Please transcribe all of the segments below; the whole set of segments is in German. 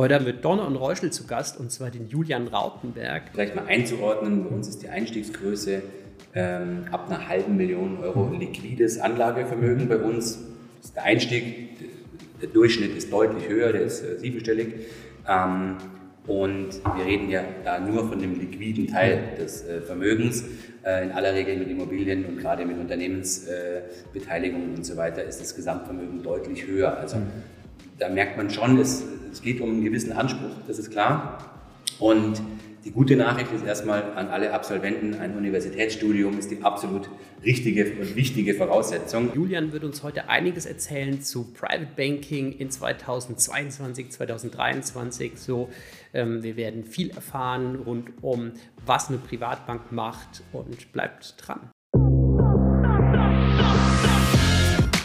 Heute haben wir Donner und Reuschel zu Gast und zwar den Julian Rautenberg. Vielleicht mal einzuordnen, bei uns ist die Einstiegsgröße ähm, ab einer halben Million Euro liquides Anlagevermögen bei uns. Das ist der Einstieg, der Durchschnitt ist deutlich höher, der ist äh, siebenstellig. Ähm, und wir reden ja da nur von dem liquiden Teil des äh, Vermögens. Äh, in aller Regel mit Immobilien und gerade mit Unternehmensbeteiligungen und so weiter ist das Gesamtvermögen deutlich höher. Also mhm. da merkt man schon, es, es geht um einen gewissen Anspruch, das ist klar. Und die gute Nachricht ist erstmal an alle Absolventen, ein Universitätsstudium ist die absolut richtige und wichtige Voraussetzung. Julian wird uns heute einiges erzählen zu Private Banking in 2022, 2023. So, ähm, wir werden viel erfahren rund um, was eine Privatbank macht und bleibt dran.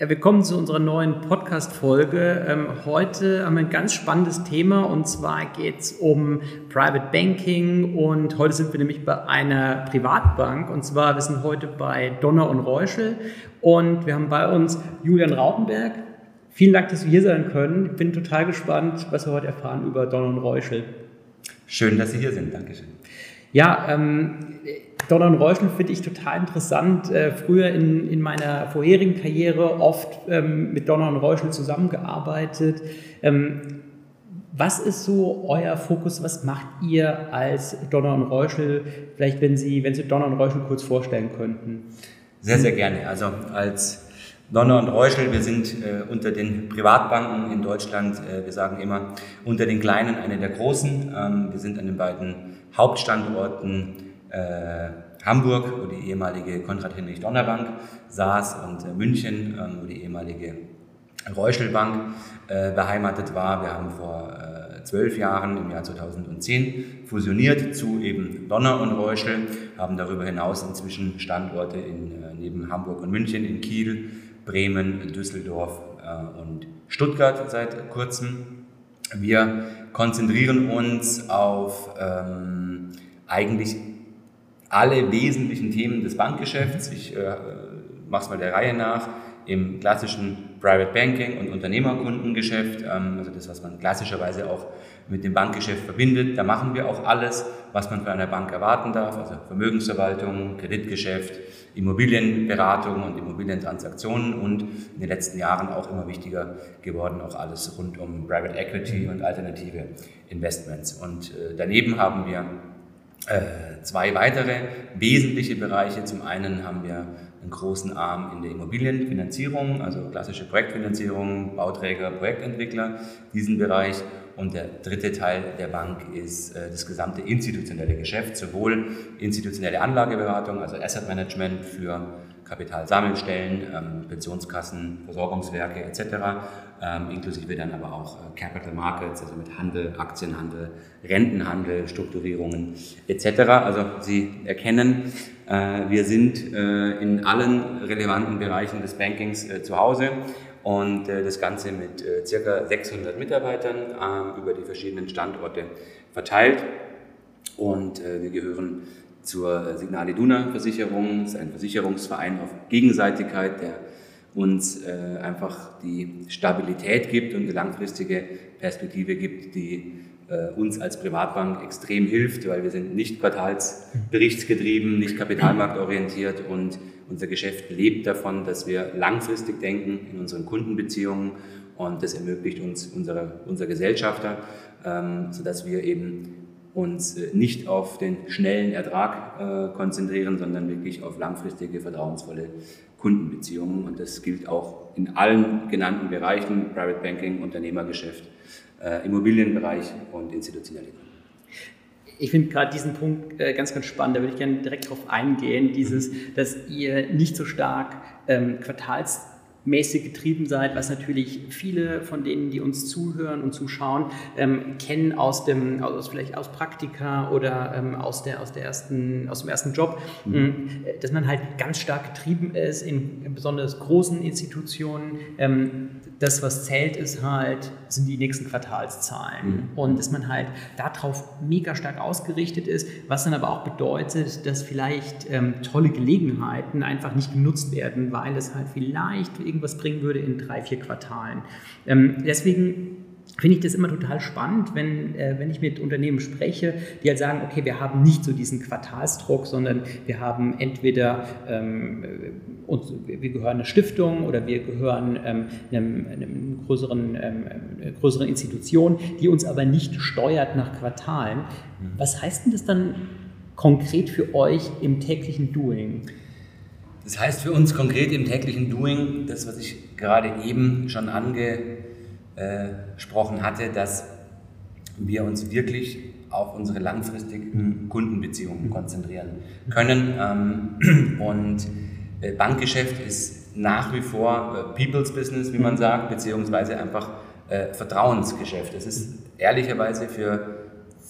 Ja, willkommen zu unserer neuen Podcast-Folge. Ähm, heute haben wir ein ganz spannendes Thema und zwar geht es um Private Banking und heute sind wir nämlich bei einer Privatbank und zwar wir sind heute bei Donner und Reuschel und wir haben bei uns Julian Rautenberg. Vielen Dank, dass wir hier sein können. Ich bin total gespannt, was wir heute erfahren über Donner und Reuschel. Schön, dass Sie hier sind. Dankeschön. Ja, ähm, Donner und Reuschel finde ich total interessant. Äh, früher in, in meiner vorherigen Karriere oft ähm, mit Donner und Reuschel zusammengearbeitet. Ähm, was ist so euer Fokus? Was macht ihr als Donner und Reuschel? Vielleicht, wenn Sie, wenn Sie Donner und Reuschel kurz vorstellen könnten. Sehr, sehr gerne. Also als Donner und Reuschel, wir sind äh, unter den Privatbanken in Deutschland, äh, wir sagen immer, unter den Kleinen eine der großen. Ähm, wir sind an den beiden Hauptstandorten äh, Hamburg, wo die ehemalige Konrad-Heinrich-Donner-Bank saß und äh, München, ähm, wo die ehemalige Reuschel-Bank äh, beheimatet war. Wir haben vor äh, zwölf Jahren, im Jahr 2010, fusioniert zu eben Donner und Reuschel, haben darüber hinaus inzwischen Standorte in, äh, neben Hamburg und München in Kiel, Bremen, Düsseldorf und Stuttgart seit kurzem. Wir konzentrieren uns auf ähm, eigentlich alle wesentlichen Themen des Bankgeschäfts. Ich äh, mache es mal der Reihe nach. Im klassischen Private Banking und Unternehmerkundengeschäft, ähm, also das, was man klassischerweise auch mit dem Bankgeschäft verbindet, da machen wir auch alles, was man von einer Bank erwarten darf, also Vermögensverwaltung, Kreditgeschäft, Immobilienberatung und Immobilientransaktionen und in den letzten Jahren auch immer wichtiger geworden, auch alles rund um Private Equity und alternative Investments. Und äh, daneben haben wir äh, zwei weitere wesentliche Bereiche. Zum einen haben wir einen großen Arm in der Immobilienfinanzierung, also klassische Projektfinanzierung, Bauträger, Projektentwickler, diesen Bereich. Und der dritte Teil der Bank ist äh, das gesamte institutionelle Geschäft, sowohl institutionelle Anlageberatung, also Asset Management für Kapitalsammelstellen, ähm, Pensionskassen, Versorgungswerke etc., ähm, inklusive dann aber auch äh, Capital Markets, also mit Handel, Aktienhandel, Rentenhandel, Strukturierungen etc. Also Sie erkennen, äh, wir sind in allen relevanten Bereichen des Bankings zu Hause und das Ganze mit circa 600 Mitarbeitern ähm, über die verschiedenen Standorte verteilt. Und wir gehören zur Signal Iduna Versicherung. Das ist ein Versicherungsverein auf Gegenseitigkeit, der uns äh, einfach die Stabilität gibt und eine langfristige Perspektive gibt, die äh, uns als Privatbank extrem hilft, weil wir sind nicht quartalsberichtsgetrieben, nicht kapitalmarktorientiert und unser Geschäft lebt davon, dass wir langfristig denken in unseren Kundenbeziehungen und das ermöglicht uns unsere, unser Gesellschafter, ähm, sodass wir eben uns äh, nicht auf den schnellen Ertrag äh, konzentrieren, sondern wirklich auf langfristige, vertrauensvolle Kundenbeziehungen. Und das gilt auch in allen genannten Bereichen, Private Banking, Unternehmergeschäft, äh, Immobilienbereich und institutionelle Ich finde gerade diesen Punkt äh, ganz, ganz spannend. Da würde ich gerne direkt darauf eingehen, dieses, dass ihr nicht so stark ähm, Quartals mäßig getrieben seid, was natürlich viele von denen, die uns zuhören und zuschauen, ähm, kennen aus dem, aus, vielleicht aus Praktika oder ähm, aus, der, aus, der ersten, aus dem ersten Job, mhm. Ähm, dass man halt ganz stark getrieben ist in, in besonders großen Institutionen. Ähm, das, was zählt, ist halt, sind die nächsten Quartalszahlen. Mhm. Und dass man halt darauf mega stark ausgerichtet ist, was dann aber auch bedeutet, dass vielleicht ähm, tolle Gelegenheiten einfach nicht genutzt werden, weil es halt vielleicht irgendwas bringen würde in drei, vier Quartalen. Ähm, deswegen finde ich das immer total spannend, wenn, äh, wenn ich mit Unternehmen spreche, die halt sagen, okay, wir haben nicht so diesen Quartalsdruck, sondern wir haben entweder, ähm, uns, wir gehören einer Stiftung oder wir gehören ähm, einem, einem größeren, ähm, einer größeren Institution, die uns aber nicht steuert nach Quartalen. Was heißt denn das dann konkret für euch im täglichen Doing? Das heißt für uns konkret im täglichen Doing, das, was ich gerade eben schon ange gesprochen hatte, dass wir uns wirklich auf unsere langfristigen Kundenbeziehungen konzentrieren können. Ähm, und äh, Bankgeschäft ist nach wie vor äh, People's Business, wie man sagt, beziehungsweise einfach äh, Vertrauensgeschäft. Es ist ehrlicherweise für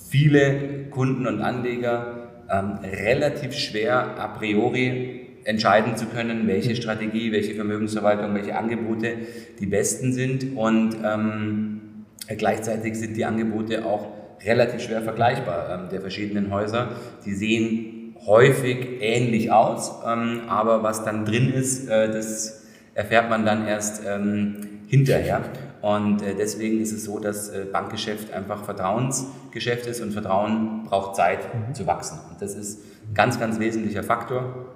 viele Kunden und Anleger ähm, relativ schwer a priori entscheiden zu können, welche Strategie, welche Vermögensverwaltung, welche Angebote die besten sind. Und ähm, gleichzeitig sind die Angebote auch relativ schwer vergleichbar ähm, der verschiedenen Häuser. Die sehen häufig ähnlich aus, ähm, aber was dann drin ist, äh, das erfährt man dann erst ähm, hinterher. Und äh, deswegen ist es so, dass äh, Bankgeschäft einfach Vertrauensgeschäft ist und Vertrauen braucht Zeit mhm. zu wachsen. Und das ist ein ganz, ganz wesentlicher Faktor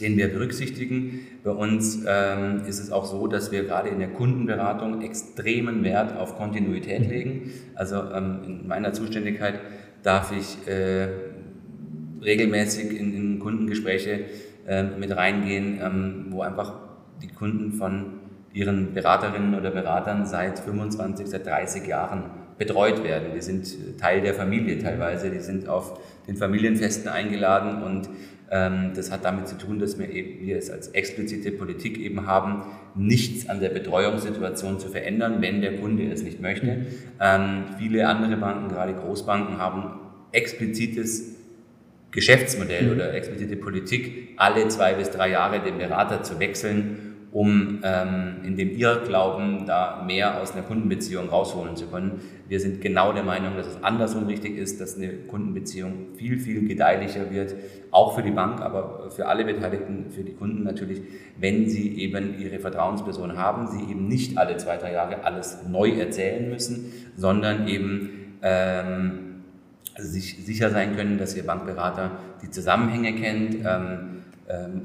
den wir berücksichtigen. Bei uns ähm, ist es auch so, dass wir gerade in der Kundenberatung extremen Wert auf Kontinuität legen. Also ähm, in meiner Zuständigkeit darf ich äh, regelmäßig in, in Kundengespräche äh, mit reingehen, ähm, wo einfach die Kunden von ihren Beraterinnen oder Beratern seit 25, seit 30 Jahren betreut werden. Die sind Teil der Familie teilweise, die sind auf den Familienfesten eingeladen und ähm, das hat damit zu tun, dass wir, eben, wir es als explizite Politik eben haben, nichts an der Betreuungssituation zu verändern, wenn der Kunde es nicht möchte. Mhm. Ähm, viele andere Banken, gerade Großbanken, haben explizites Geschäftsmodell mhm. oder explizite Politik, alle zwei bis drei Jahre den Berater zu wechseln um ähm, in dem Irrglauben da mehr aus einer Kundenbeziehung rausholen zu können. Wir sind genau der Meinung, dass es andersrum richtig ist, dass eine Kundenbeziehung viel, viel gedeihlicher wird, auch für die Bank, aber für alle Beteiligten, für die Kunden natürlich, wenn sie eben ihre Vertrauensperson haben, sie eben nicht alle zwei, drei Jahre alles neu erzählen müssen, sondern eben ähm, sich sicher sein können, dass ihr Bankberater die Zusammenhänge kennt, ähm,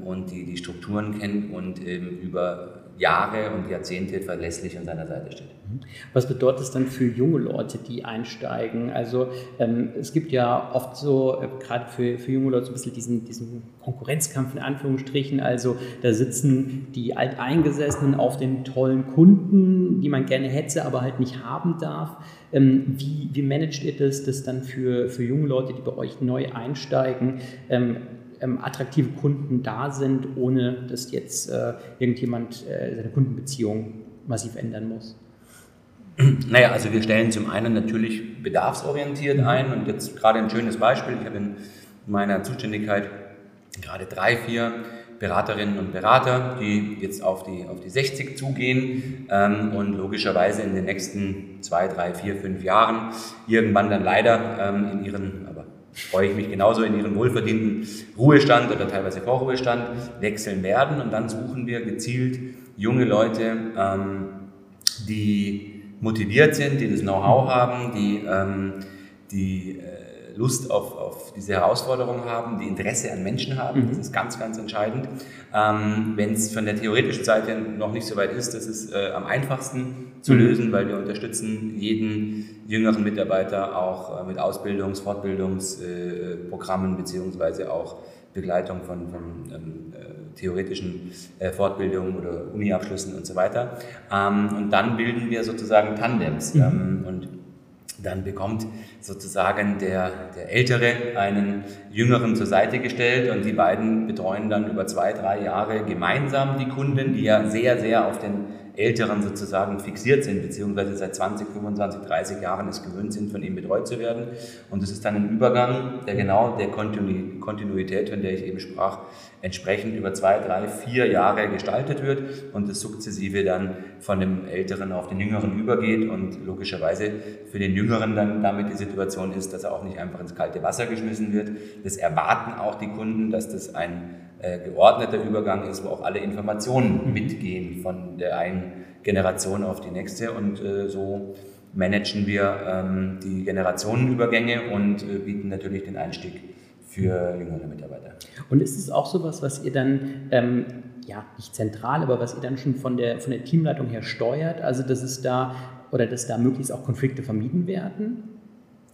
und die, die Strukturen kennt und ähm, über Jahre und Jahrzehnte verlässlich an seiner Seite steht. Mhm. Was bedeutet das dann für junge Leute, die einsteigen? Also ähm, es gibt ja oft so, äh, gerade für, für junge Leute, so ein bisschen diesen, diesen Konkurrenzkampf in Anführungsstrichen. Also da sitzen die Alteingesessenen auf den tollen Kunden, die man gerne hätte, aber halt nicht haben darf. Ähm, wie, wie managt ihr das, das dann für, für junge Leute, die bei euch neu einsteigen? Ähm, ähm, attraktive Kunden da sind, ohne dass jetzt äh, irgendjemand äh, seine Kundenbeziehung massiv ändern muss? Naja, also wir stellen zum einen natürlich bedarfsorientiert ein und jetzt gerade ein schönes Beispiel. Ich habe in meiner Zuständigkeit gerade drei, vier Beraterinnen und Berater, die jetzt auf die, auf die 60 zugehen ähm, und logischerweise in den nächsten zwei, drei, vier, fünf Jahren irgendwann dann leider ähm, in ihren, freue ich mich genauso in ihren wohlverdienten Ruhestand oder teilweise Vorruhestand wechseln werden. Und dann suchen wir gezielt junge Leute, ähm, die motiviert sind, die das Know-how haben, die, ähm, die Lust auf, auf diese Herausforderung haben, die Interesse an Menschen haben. Mhm. Das ist ganz, ganz entscheidend. Ähm, Wenn es von der theoretischen Seite noch nicht so weit ist, das ist äh, am einfachsten zu mhm. lösen, weil wir unterstützen jeden jüngeren Mitarbeiter auch äh, mit Ausbildungs-, Fortbildungsprogrammen äh, beziehungsweise auch Begleitung von, von ähm, äh, theoretischen äh, Fortbildungen oder Uniabschlüssen und so weiter. Ähm, und dann bilden wir sozusagen Tandems. Mhm. Ähm, und dann bekommt sozusagen der, der Ältere einen Jüngeren zur Seite gestellt und die beiden betreuen dann über zwei, drei Jahre gemeinsam die Kunden, die ja sehr, sehr auf den Älteren sozusagen fixiert sind, beziehungsweise seit 20, 25, 30 Jahren es gewöhnt sind, von ihm betreut zu werden. Und es ist dann ein Übergang, der genau der Kontinuität, von der ich eben sprach, entsprechend über zwei, drei, vier Jahre gestaltet wird und das sukzessive dann von dem Älteren auf den Jüngeren übergeht und logischerweise für den Jüngeren dann damit die Situation ist, dass er auch nicht einfach ins kalte Wasser geschmissen wird. Das erwarten auch die Kunden, dass das ein geordneter Übergang ist, wo auch alle Informationen mitgehen von der einen Generation auf die nächste und äh, so managen wir ähm, die Generationenübergänge und äh, bieten natürlich den Einstieg für jüngere Mitarbeiter. Und ist es auch sowas, was ihr dann, ähm, ja, nicht zentral, aber was ihr dann schon von der, von der Teamleitung her steuert? Also, dass es da oder dass da möglichst auch Konflikte vermieden werden?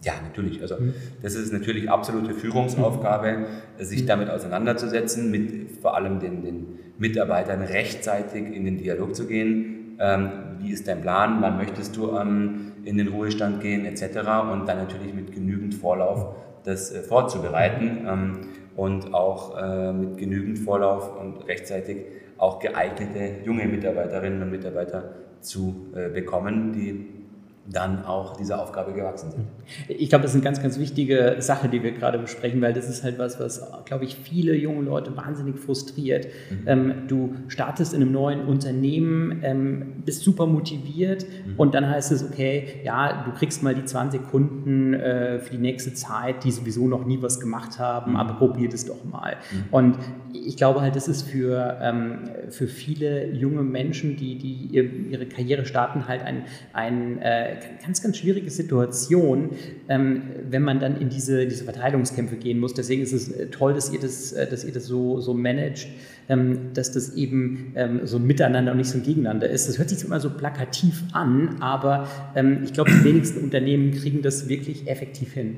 Ja, natürlich. Also mhm. das ist natürlich absolute Führungsaufgabe, sich damit auseinanderzusetzen, mit vor allem den, den Mitarbeitern rechtzeitig in den Dialog zu gehen. Ähm, wie ist dein Plan? Wann möchtest du ähm, in den Ruhestand gehen, etc. Und dann natürlich mit genügend Vorlauf das äh, vorzubereiten ähm, und auch äh, mit genügend Vorlauf und rechtzeitig auch geeignete junge Mitarbeiterinnen und Mitarbeiter zu äh, bekommen, die dann auch dieser Aufgabe gewachsen sind. Ich glaube, das ist eine ganz, ganz wichtige Sache, die wir gerade besprechen, weil das ist halt was, was, glaube ich, viele junge Leute wahnsinnig frustriert. Mhm. Ähm, du startest in einem neuen Unternehmen, ähm, bist super motiviert mhm. und dann heißt es, okay, ja, du kriegst mal die 20 Kunden äh, für die nächste Zeit, die sowieso noch nie was gemacht haben, mhm. aber probier das doch mal. Mhm. Und ich glaube halt, das ist für, ähm, für viele junge Menschen, die, die ihre Karriere starten, halt ein, ein äh, ganz, ganz schwierige Situation, ähm, wenn man dann in diese, diese Verteilungskämpfe gehen muss. Deswegen ist es äh, toll, dass ihr das, äh, dass ihr das so, so managt, ähm, dass das eben ähm, so ein Miteinander und nicht so ein Gegeneinander ist. Das hört sich immer so plakativ an, aber ähm, ich glaube, die wenigsten Unternehmen kriegen das wirklich effektiv hin.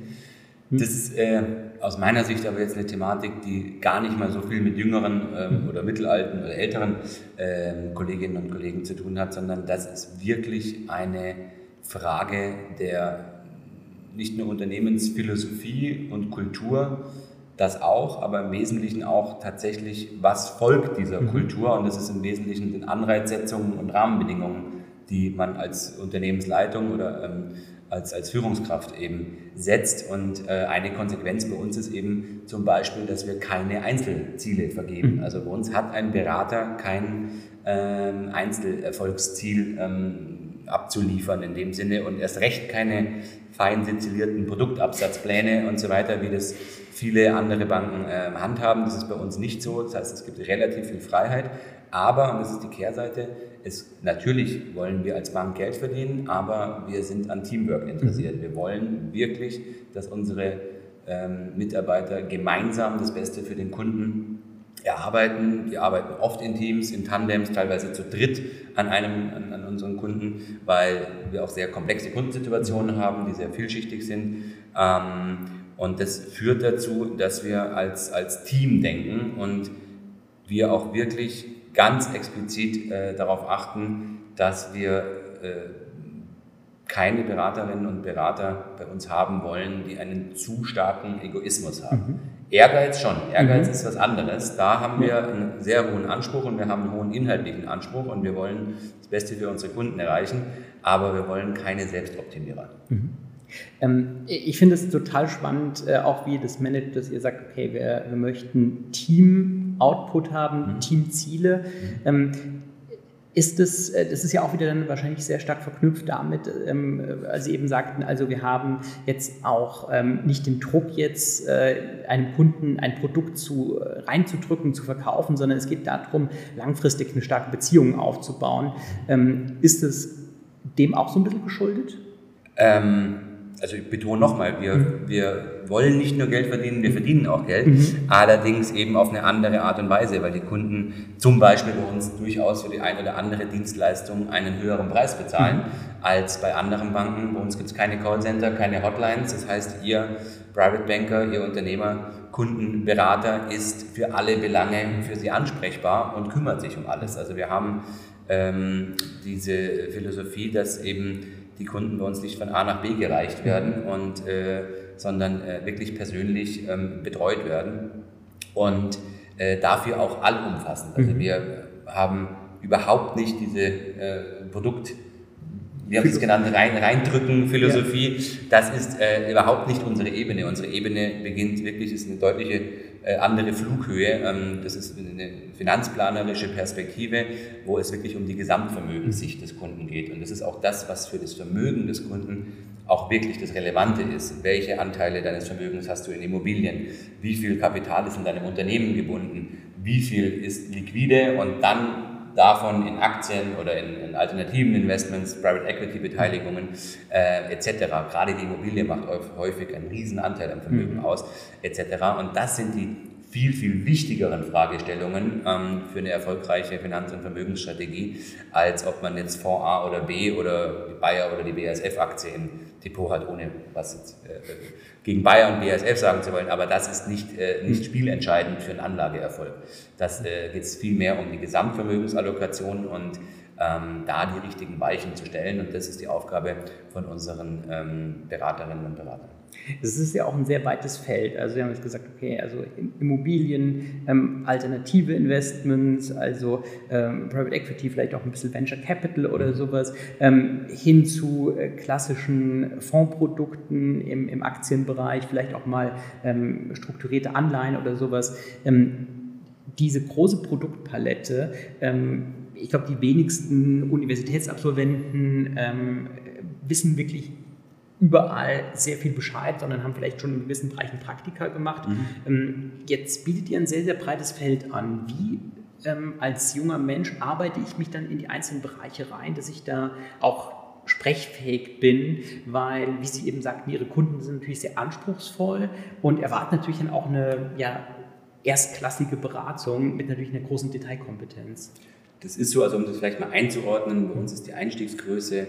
Hm? Das ist äh, aus meiner Sicht aber jetzt eine Thematik, die gar nicht mal so viel mit jüngeren ähm, oder mittelalten oder älteren ähm, Kolleginnen und Kollegen zu tun hat, sondern das ist wirklich eine Frage der nicht nur Unternehmensphilosophie und Kultur, das auch, aber im Wesentlichen auch tatsächlich, was folgt dieser mhm. Kultur und das ist im Wesentlichen den Anreizsetzungen und Rahmenbedingungen, die man als Unternehmensleitung oder ähm, als, als Führungskraft eben setzt. Und äh, eine Konsequenz bei uns ist eben zum Beispiel, dass wir keine Einzelziele vergeben. Mhm. Also bei uns hat ein Berater kein ähm, Einzelerfolgsziel ähm, abzuliefern in dem Sinne und erst recht keine fein sezilierten Produktabsatzpläne und so weiter, wie das viele andere Banken äh, handhaben. Das ist bei uns nicht so. Das heißt, es gibt relativ viel Freiheit. Aber, und das ist die Kehrseite, es, natürlich wollen wir als Bank Geld verdienen, aber wir sind an Teamwork interessiert. Wir wollen wirklich, dass unsere ähm, Mitarbeiter gemeinsam das Beste für den Kunden erarbeiten. Wir arbeiten oft in Teams, in Tandems, teilweise zu dritt an, einem, an, an unseren Kunden, weil wir auch sehr komplexe Kundensituationen haben, die sehr vielschichtig sind. Ähm, und das führt dazu, dass wir als, als Team denken und wir auch wirklich ganz explizit äh, darauf achten, dass wir äh, keine Beraterinnen und Berater bei uns haben wollen, die einen zu starken Egoismus haben. Mhm. Ehrgeiz schon. Ehrgeiz mhm. ist was anderes. Da haben wir einen sehr hohen Anspruch und wir haben einen hohen inhaltlichen Anspruch und wir wollen das Beste für unsere Kunden erreichen, aber wir wollen keine Selbstoptimierer. Mhm. Ähm, ich finde es total spannend, äh, auch wie das managt, dass ihr sagt, okay, wir, wir möchten Team-Output haben, mhm. Teamziele. Mhm. Ähm, ist das, äh, das ist ja auch wieder dann wahrscheinlich sehr stark verknüpft damit, ähm, als Sie eben sagten, also wir haben jetzt auch ähm, nicht den Druck, jetzt äh, einem Kunden ein Produkt zu, äh, reinzudrücken, zu verkaufen, sondern es geht darum, langfristig eine starke Beziehung aufzubauen. Ähm, ist es dem auch so ein bisschen geschuldet? Ähm, also ich betone nochmal, wir, mhm. wir wollen nicht nur Geld verdienen, wir verdienen auch Geld, mhm. allerdings eben auf eine andere Art und Weise, weil die Kunden zum Beispiel bei uns durchaus für die eine oder andere Dienstleistung einen höheren Preis bezahlen mhm. als bei anderen Banken. Bei uns gibt es keine Callcenter, keine Hotlines, das heißt, ihr Private Banker, ihr Unternehmer, Kundenberater ist für alle Belange für sie ansprechbar und kümmert sich um alles. Also wir haben ähm, diese Philosophie, dass eben die Kunden bei uns nicht von A nach B gereicht werden, und, äh, sondern äh, wirklich persönlich ähm, betreut werden und äh, dafür auch allumfassend. Also mhm. wir haben überhaupt nicht diese äh, Produkt- wir haben es genannt, rein, reindrücken Philosophie. Ja. Das ist äh, überhaupt nicht unsere Ebene. Unsere Ebene beginnt wirklich, ist eine deutliche andere Flughöhe. Ähm, das ist eine finanzplanerische Perspektive, wo es wirklich um die Gesamtvermögenssicht des Kunden geht. Und das ist auch das, was für das Vermögen des Kunden auch wirklich das Relevante ist. Welche Anteile deines Vermögens hast du in Immobilien? Wie viel Kapital ist in deinem Unternehmen gebunden? Wie viel ist liquide? Und dann davon in Aktien oder in, in alternativen Investments, Private Equity Beteiligungen äh, etc. Gerade die Immobilie macht häufig einen riesen Anteil am Vermögen mhm. aus etc. Und das sind die viel, viel wichtigeren Fragestellungen ähm, für eine erfolgreiche Finanz- und Vermögensstrategie, als ob man jetzt Fonds A oder B oder die Bayer oder die BASF-Aktie im Depot hat, ohne was jetzt, äh, gegen Bayer und BASF sagen zu wollen. Aber das ist nicht, äh, nicht spielentscheidend für einen Anlageerfolg. Das äh, geht es vielmehr um die Gesamtvermögensallokation und ähm, da die richtigen Weichen zu stellen. Und das ist die Aufgabe von unseren ähm, Beraterinnen und Beratern. Es ist ja auch ein sehr weites Feld. Also wir haben jetzt gesagt, okay, also Immobilien, ähm, alternative Investments, also ähm, Private Equity, vielleicht auch ein bisschen Venture Capital oder sowas, ähm, hin zu äh, klassischen Fondsprodukten im, im, Aktienbereich, vielleicht auch mal ähm, strukturierte Anleihen oder sowas. Ähm, diese große Produktpalette, ähm, ich glaube, die wenigsten Universitätsabsolventen wissen wirklich überall sehr viel Bescheid, sondern haben vielleicht schon in gewissen Bereichen Praktika gemacht. Mhm. Ähm, jetzt bietet ihr ein sehr, sehr breites Feld an. Wie ähm, als junger Mensch arbeite ich mich dann in die einzelnen Bereiche rein, dass ich da auch sprechfähig bin, weil, wie Sie eben sagten, Ihre Kunden sind natürlich sehr anspruchsvoll und erwarten natürlich dann auch eine ja, erstklassige Beratung mit natürlich einer großen Detailkompetenz. Das ist so, also um das vielleicht mal einzuordnen, bei uns ist die Einstiegsgröße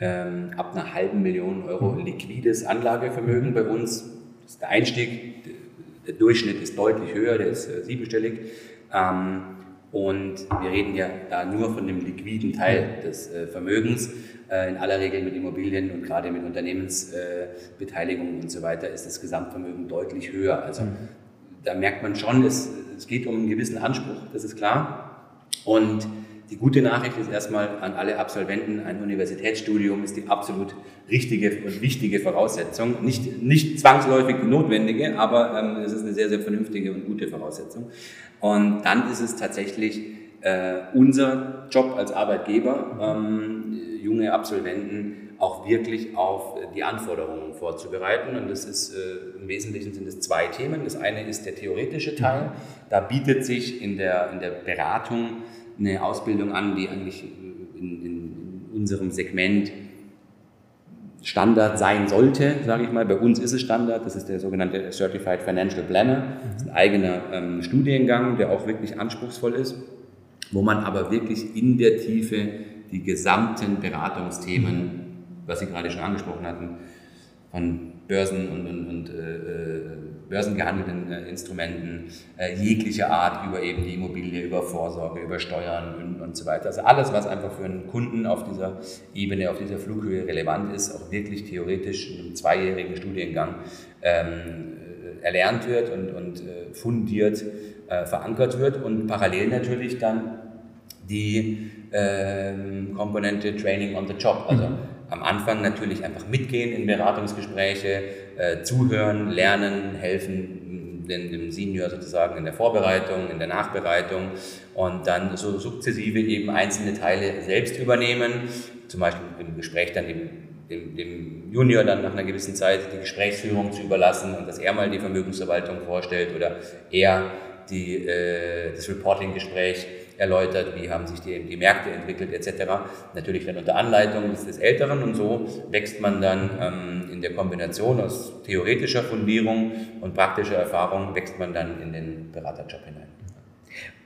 ähm, ab einer halben Million Euro liquides Anlagevermögen bei uns. Das ist der Einstieg, der Durchschnitt ist deutlich höher, der ist äh, siebenstellig. Ähm, und wir reden ja da nur von dem liquiden Teil des äh, Vermögens. Äh, in aller Regel mit Immobilien und gerade mit Unternehmensbeteiligungen und so weiter ist das Gesamtvermögen deutlich höher. Also mhm. da merkt man schon, es, es geht um einen gewissen Anspruch, das ist klar. Und die gute Nachricht ist erstmal an alle Absolventen, ein Universitätsstudium ist die absolut richtige und wichtige Voraussetzung. Nicht, nicht zwangsläufig die notwendige, aber ähm, es ist eine sehr, sehr vernünftige und gute Voraussetzung. Und dann ist es tatsächlich äh, unser Job als Arbeitgeber, ähm, junge Absolventen auch wirklich auf die Anforderungen vorzubereiten. Und das ist äh, im Wesentlichen sind es zwei Themen. Das eine ist der theoretische Teil. Da bietet sich in der, in der Beratung eine Ausbildung an, die eigentlich in, in unserem Segment Standard sein sollte, sage ich mal. Bei uns ist es Standard, das ist der sogenannte Certified Financial Planner. Das ist ein eigener ähm, Studiengang, der auch wirklich anspruchsvoll ist, wo man aber wirklich in der Tiefe die gesamten Beratungsthemen, was Sie gerade schon angesprochen hatten, von Börsen und, und, und äh, äh, börsengehandelten äh, Instrumenten äh, jeglicher Art über eben die Immobilie, über Vorsorge, über Steuern und, und, so weiter. Also alles, was einfach für einen Kunden auf dieser Ebene, auf dieser Flughöhe relevant ist, auch wirklich theoretisch in einem zweijährigen Studiengang ähm, äh, erlernt wird und, und äh, fundiert verankert wird und parallel natürlich dann die ähm, Komponente Training on the Job. Also mhm. am Anfang natürlich einfach mitgehen in Beratungsgespräche, äh, zuhören, lernen, helfen dem, dem Senior sozusagen in der Vorbereitung, in der Nachbereitung und dann so sukzessive eben einzelne Teile selbst übernehmen, zum Beispiel im Gespräch dann eben dem, dem, Junior dann nach einer gewissen Zeit die Gesprächsführung zu überlassen und dass er mal die Vermögensverwaltung vorstellt oder er die, äh, das Reporting-Gespräch erläutert, wie haben sich die, die Märkte entwickelt etc. Natürlich dann unter Anleitung des, des Älteren und so wächst man dann ähm, in der Kombination aus theoretischer Fundierung und praktischer Erfahrung, wächst man dann in den Beraterjob hinein.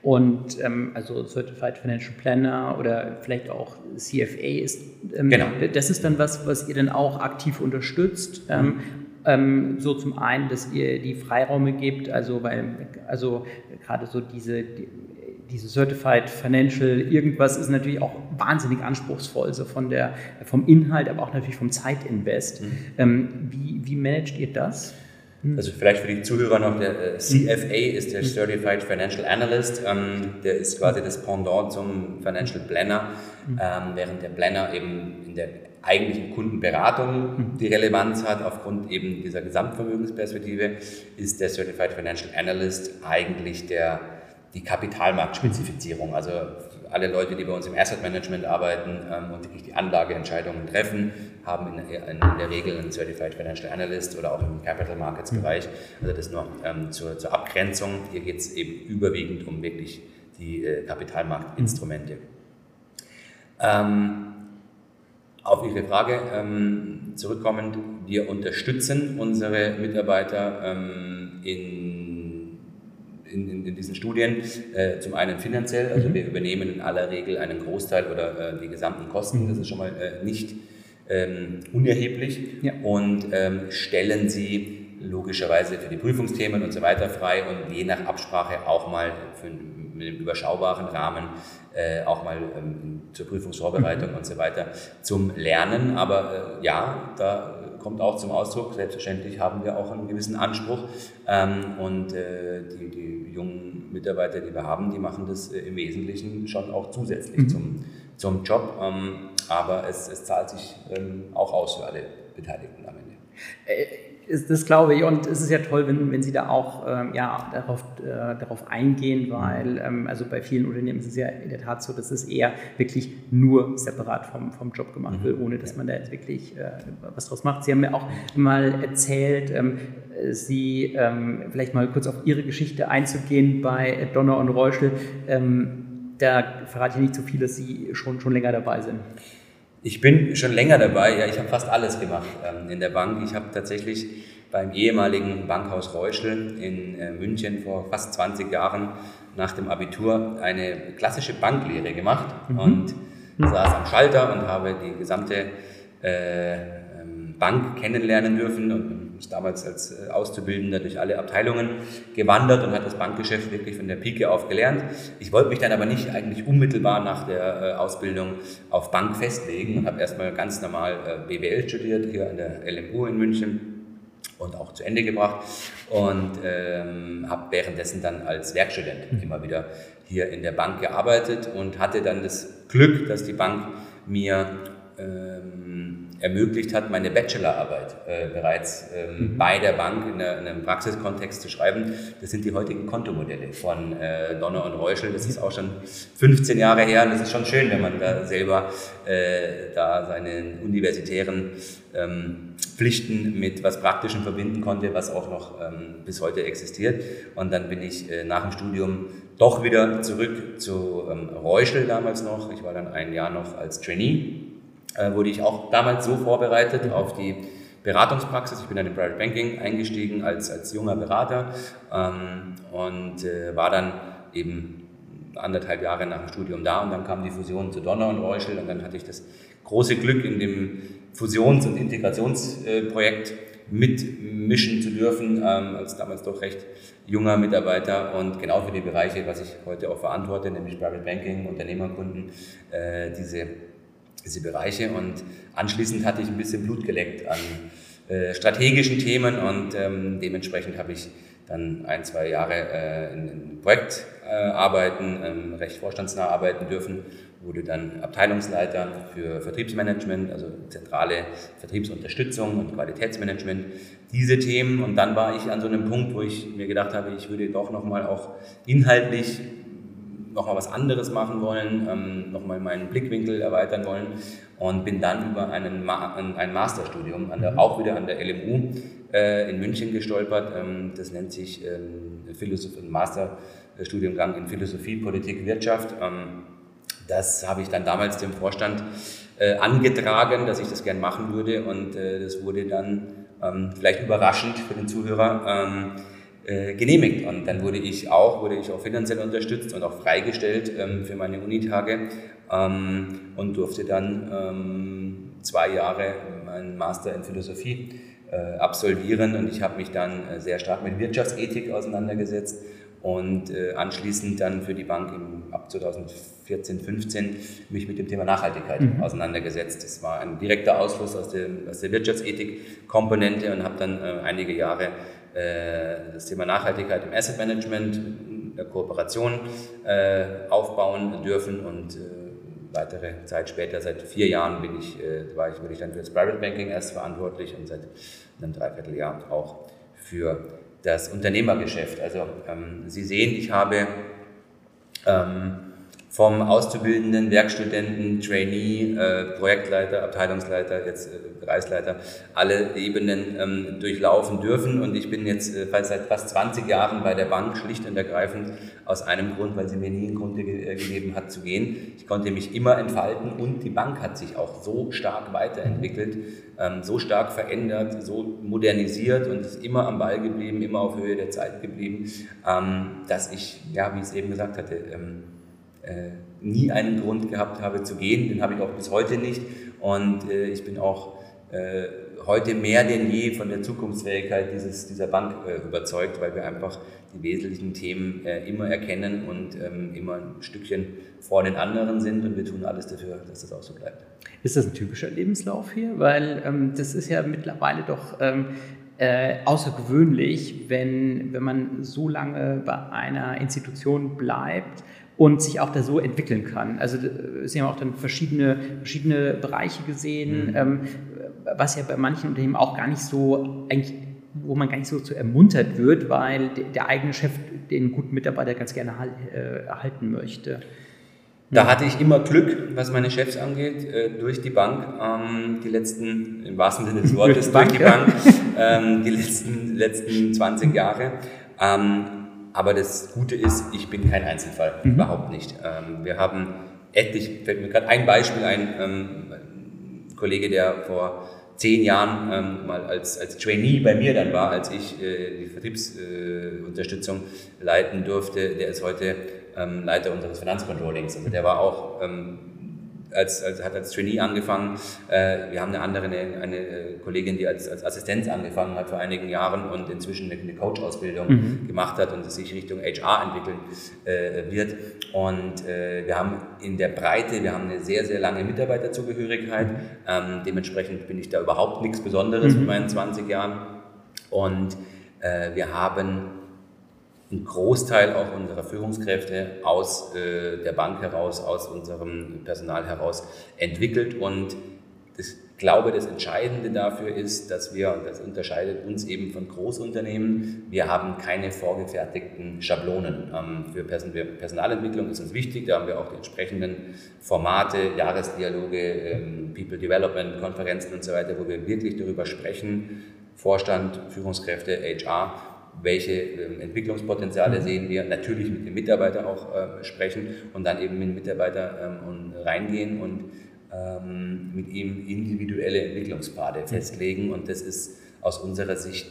Und ähm, also Certified Financial Planner oder vielleicht auch CFA ist, ähm, genau. das ist dann was, was ihr dann auch aktiv unterstützt. Mhm. Ähm, so zum einen, dass ihr die Freiräume gebt, also weil, also gerade so diese, die, diese Certified Financial irgendwas ist natürlich auch wahnsinnig anspruchsvoll, so von der, vom Inhalt, aber auch natürlich vom Zeitinvest. Mhm. Ähm, wie, wie managt ihr das? Hm. Also vielleicht für die Zuhörer noch, der äh, CFA ist der hm. Certified Financial Analyst, ähm, der ist quasi das Pendant zum Financial Planner, hm. ähm, während der Planner eben in der eigentlichen Kundenberatung die Relevanz hat, aufgrund eben dieser Gesamtvermögensperspektive, ist der Certified Financial Analyst eigentlich der, die Kapitalmarktspezifizierung. Also alle Leute, die bei uns im Asset Management arbeiten ähm, und wirklich die Anlageentscheidungen treffen, haben in, in, in, der Regel einen Certified Financial Analyst oder auch im Capital Markets Bereich. Also das nur ähm, zur, zur, Abgrenzung. Hier geht es eben überwiegend um wirklich die äh, Kapitalmarktinstrumente. Ähm, auf Ihre Frage ähm, zurückkommend, wir unterstützen unsere Mitarbeiter ähm, in in, in, in diesen Studien. Äh, zum einen finanziell, also mhm. wir übernehmen in aller Regel einen Großteil oder äh, die gesamten Kosten, mhm. das ist schon mal äh, nicht ähm, unerheblich ja. und ähm, stellen sie logischerweise für die Prüfungsthemen und so weiter frei und je nach Absprache auch mal für, mit einem überschaubaren Rahmen äh, auch mal ähm, zur Prüfungsvorbereitung mhm. und so weiter zum Lernen. Aber äh, ja, da kommt auch zum Ausdruck. Selbstverständlich haben wir auch einen gewissen Anspruch. Ähm, und äh, die, die, jungen Mitarbeiter, die wir haben, die machen das äh, im Wesentlichen schon auch zusätzlich mhm. zum, zum Job. Ähm, aber es, es zahlt sich ähm, auch aus für alle Beteiligten am Ende. Ist, das glaube ich. Und es ist ja toll, wenn, wenn Sie da auch ähm, ja, darauf, äh, darauf eingehen, weil ähm, also bei vielen Unternehmen ist es ja in der Tat so, dass es eher wirklich nur separat vom, vom Job gemacht mhm. wird, ohne dass man da jetzt wirklich äh, was draus macht. Sie haben mir auch mal erzählt, ähm, Sie ähm, vielleicht mal kurz auf Ihre Geschichte einzugehen bei Donner und Reuschel. Ähm, da verrate ich nicht zu viel, dass Sie schon, schon länger dabei sind. Ich bin schon länger dabei, ja, ich habe fast alles gemacht ähm, in der Bank. Ich habe tatsächlich beim ehemaligen Bankhaus Reuschel in äh, München vor fast 20 Jahren nach dem Abitur eine klassische Banklehre gemacht mhm. und mhm. saß am Schalter und habe die gesamte äh, ähm, Bank kennenlernen dürfen und ist damals als äh, Auszubildender durch alle Abteilungen gewandert und hat das Bankgeschäft wirklich von der Pike auf gelernt. Ich wollte mich dann aber nicht eigentlich unmittelbar nach der äh, Ausbildung auf Bank festlegen und habe erstmal ganz normal äh, BWL studiert hier an der LMU in München und auch zu Ende gebracht und ähm, habe währenddessen dann als Werkstudent mhm. immer wieder hier in der Bank gearbeitet und hatte dann das Glück, dass die Bank mir ähm, ermöglicht hat, meine Bachelorarbeit äh, bereits ähm, mhm. bei der Bank in, der, in, einem Praxiskontext zu schreiben. Das sind die heutigen Kontomodelle von äh, Donner und Reuschel. Das ist auch schon 15 Jahre her und es ist schon schön, wenn man da selber äh, da seine universitären ähm, Pflichten mit was Praktischem verbinden konnte, was auch noch ähm, bis heute existiert. Und dann bin ich äh, nach dem Studium doch wieder zurück zu ähm, Reuschel damals noch. Ich war dann ein Jahr noch als Trainee äh, wurde ich auch damals so vorbereitet auf die Beratungspraxis. Ich bin dann im Private Banking eingestiegen als, als junger Berater ähm, und äh, war dann eben anderthalb Jahre nach dem Studium da und dann kam die Fusion zu Donner und Reuschel und dann hatte ich das große Glück, in dem Fusions- und Integrationsprojekt mitmischen zu dürfen, ähm, als damals doch recht junger Mitarbeiter und genau für die Bereiche, was ich heute auch verantworte, nämlich Private Banking, Unternehmerkunden, äh, diese diese Bereiche. Und anschließend hatte ich ein bisschen Blut geleckt an äh, strategischen Themen und ähm, dementsprechend habe ich dann ein, zwei Jahre äh, in, in Projektarbeiten, äh, ähm, recht vorstandsnah arbeiten dürfen, wurde dann Abteilungsleiter für Vertriebsmanagement, also zentrale Vertriebsunterstützung und Qualitätsmanagement, diese Themen. Und dann war ich an so einem Punkt, wo ich mir gedacht habe, ich würde doch nochmal auch inhaltlich nochmal was anderes machen wollen, ähm, nochmal meinen Blickwinkel erweitern wollen und bin dann über einen Ma ein Masterstudium, der, mhm. auch wieder an der LMU äh, in München gestolpert. Ähm, das nennt sich ähm, Masterstudiengang in Philosophie, Politik, Wirtschaft. Ähm, das habe ich dann damals dem Vorstand äh, angetragen, dass ich das gern machen würde und äh, das wurde dann ähm, vielleicht überraschend für den Zuhörer ähm, äh, genehmigt. Und dann wurde ich auch, wurde ich auch finanziell unterstützt und auch freigestellt ähm, für meine Unitage ähm, und durfte dann ähm, zwei Jahre meinen Master in Philosophie äh, absolvieren und ich habe mich dann äh, sehr stark mit Wirtschaftsethik auseinandergesetzt und äh, anschließend dann für die Bank im, ab 2014, 15 mich mit dem Thema Nachhaltigkeit mhm. auseinandergesetzt. Das war ein direkter Ausfluss aus der, aus der Wirtschaftsethik-Komponente und habe dann einige Jahre das Thema Nachhaltigkeit im Asset Management, der Kooperation äh, aufbauen dürfen und äh, weitere Zeit später, seit vier Jahren bin ich, äh, war ich, bin ich dann für das Private Banking erst verantwortlich und seit einem Dreivierteljahr auch für das Unternehmergeschäft. Also ähm, Sie sehen, ich habe ähm, vom Auszubildenden, Werkstudenten, Trainee, äh, Projektleiter, Abteilungsleiter, jetzt äh, Bereichsleiter, alle Ebenen ähm, durchlaufen dürfen. Und ich bin jetzt äh, seit fast 20 Jahren bei der Bank, schlicht und ergreifend aus einem Grund, weil sie mir nie einen Grund ge äh, gegeben hat zu gehen. Ich konnte mich immer entfalten und die Bank hat sich auch so stark weiterentwickelt, ähm, so stark verändert, so modernisiert und ist immer am Ball geblieben, immer auf Höhe der Zeit geblieben, ähm, dass ich, ja, wie ich es eben gesagt hatte, ähm, äh, nie einen Grund gehabt habe zu gehen. Den habe ich auch bis heute nicht. Und äh, ich bin auch äh, heute mehr denn je von der Zukunftsfähigkeit dieses, dieser Bank äh, überzeugt, weil wir einfach die wesentlichen Themen äh, immer erkennen und ähm, immer ein Stückchen vor den anderen sind. Und wir tun alles dafür, dass das auch so bleibt. Ist das ein typischer Lebenslauf hier? Weil ähm, das ist ja mittlerweile doch ähm, äh, außergewöhnlich, wenn, wenn man so lange bei einer Institution bleibt und sich auch da so entwickeln kann. Also äh, Sie haben auch dann verschiedene, verschiedene Bereiche gesehen, mhm. ähm, was ja bei manchen Unternehmen auch gar nicht so eigentlich wo man gar nicht so zu ermuntert wird, weil der eigene Chef den guten Mitarbeiter ganz gerne äh, erhalten möchte. Da hatte ich immer Glück, was meine Chefs angeht, äh, durch die Bank. Ähm, die letzten, im wahrsten Sinne des Wortes, durch die Bank, ähm, die letzten, letzten 20 Jahre. Aber das Gute ist, ich bin kein Einzelfall, mhm. überhaupt nicht. Ähm, wir haben etlich, fällt mir gerade ein Beispiel ein, ähm, ein Kollege, der vor zehn Jahren ähm, mal als, als Trainee bei mir dann war, als ich äh, die Vertriebsunterstützung äh, leiten durfte, der ist heute ähm, Leiter unseres Finanzcontrollings. Also der war auch ähm, als, als, hat als Trainee angefangen. Äh, wir haben eine andere, eine, eine, Kollegin, die als, als Assistenz angefangen hat vor einigen Jahren und inzwischen eine, eine Coach-Ausbildung mhm. gemacht hat und sich Richtung HR entwickeln äh, wird. Und äh, wir haben in der Breite, wir haben eine sehr, sehr lange Mitarbeiterzugehörigkeit. Ähm, dementsprechend bin ich da überhaupt nichts Besonderes mhm. mit meinen 20 Jahren. Und äh, wir haben ein Großteil auch unserer Führungskräfte aus äh, der Bank heraus, aus unserem Personal heraus entwickelt. Und ich glaube, das Entscheidende dafür ist, dass wir, und das unterscheidet uns eben von Großunternehmen, wir haben keine vorgefertigten Schablonen. Ähm, für, Person Personalentwicklung ist uns wichtig, da haben wir auch die entsprechenden Formate, Jahresdialoge, ähm, People Development, Konferenzen und so weiter, wo wir wirklich darüber sprechen, Vorstand, Führungskräfte, HR, welche ähm, Entwicklungspotenziale mhm. sehen wir, natürlich mit dem Mitarbeiter auch äh, sprechen und dann eben mit dem Mitarbeiter ähm, reingehen und ähm, mit ihm individuelle Entwicklungspfade festlegen. Und das ist aus unserer Sicht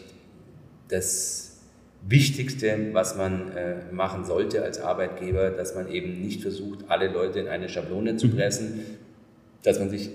das Wichtigste, was man äh, machen sollte als Arbeitgeber, dass man eben nicht versucht, alle Leute in eine Schablone zu mhm. pressen, dass man sich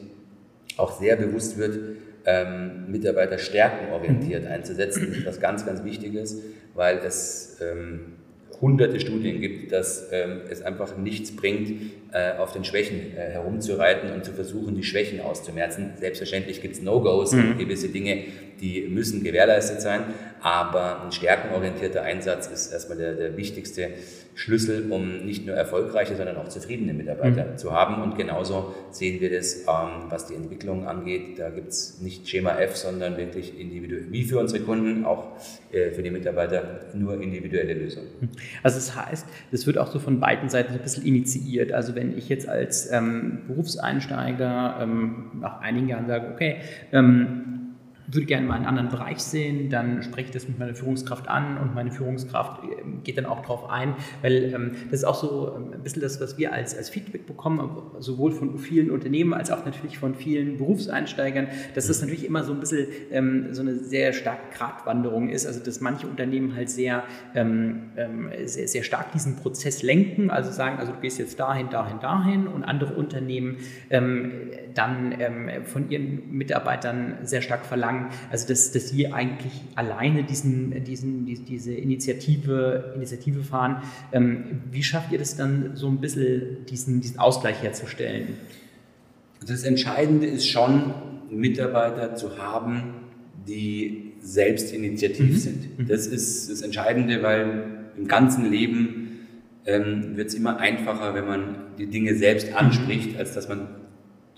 auch sehr bewusst wird, ähm, Mitarbeiter stärkenorientiert einzusetzen. Das ist was ganz, ganz Wichtiges, weil es ähm, hunderte Studien gibt, dass ähm, es einfach nichts bringt, äh, auf den Schwächen äh, herumzureiten und zu versuchen, die Schwächen auszumerzen. Selbstverständlich gibt es No-Gos mhm. und gewisse Dinge, die müssen gewährleistet sein, aber ein stärkenorientierter Einsatz ist erstmal der, der wichtigste Schlüssel, um nicht nur erfolgreiche, sondern auch zufriedene Mitarbeiter mhm. zu haben. Und genauso sehen wir das, ähm, was die Entwicklung angeht. Da gibt es nicht Schema F, sondern wirklich individuell, wie für unsere Kunden, auch äh, für die Mitarbeiter, nur individuelle Lösungen. Mhm. Also das heißt, das wird auch so von beiden Seiten so ein bisschen initiiert. Also wenn ich jetzt als ähm, Berufseinsteiger ähm, nach einigen Jahren sage, okay, ähm, würde gerne mal einen anderen Bereich sehen, dann spreche ich das mit meiner Führungskraft an und meine Führungskraft ähm, geht dann auch darauf ein, weil ähm, das ist auch so ähm, ein bisschen das, was wir als, als Feedback bekommen, sowohl von vielen Unternehmen als auch natürlich von vielen Berufseinsteigern, dass das natürlich immer so ein bisschen ähm, so eine sehr starke Gratwanderung ist, also dass manche Unternehmen halt sehr, ähm, ähm, sehr, sehr stark diesen Prozess lenken, also sagen, also du gehst jetzt dahin, dahin, dahin und andere Unternehmen dann von ihren Mitarbeitern sehr stark verlangen, sagen, also dass, dass Sie eigentlich alleine diesen, diesen, diese Initiative, Initiative fahren. Ähm, wie schafft ihr das dann so ein bisschen, diesen, diesen Ausgleich herzustellen? Das Entscheidende ist schon, Mitarbeiter zu haben, die selbst initiativ mhm. sind. Mhm. Das ist das Entscheidende, weil im ganzen Leben ähm, wird es immer einfacher, wenn man die Dinge selbst mhm. anspricht, als dass man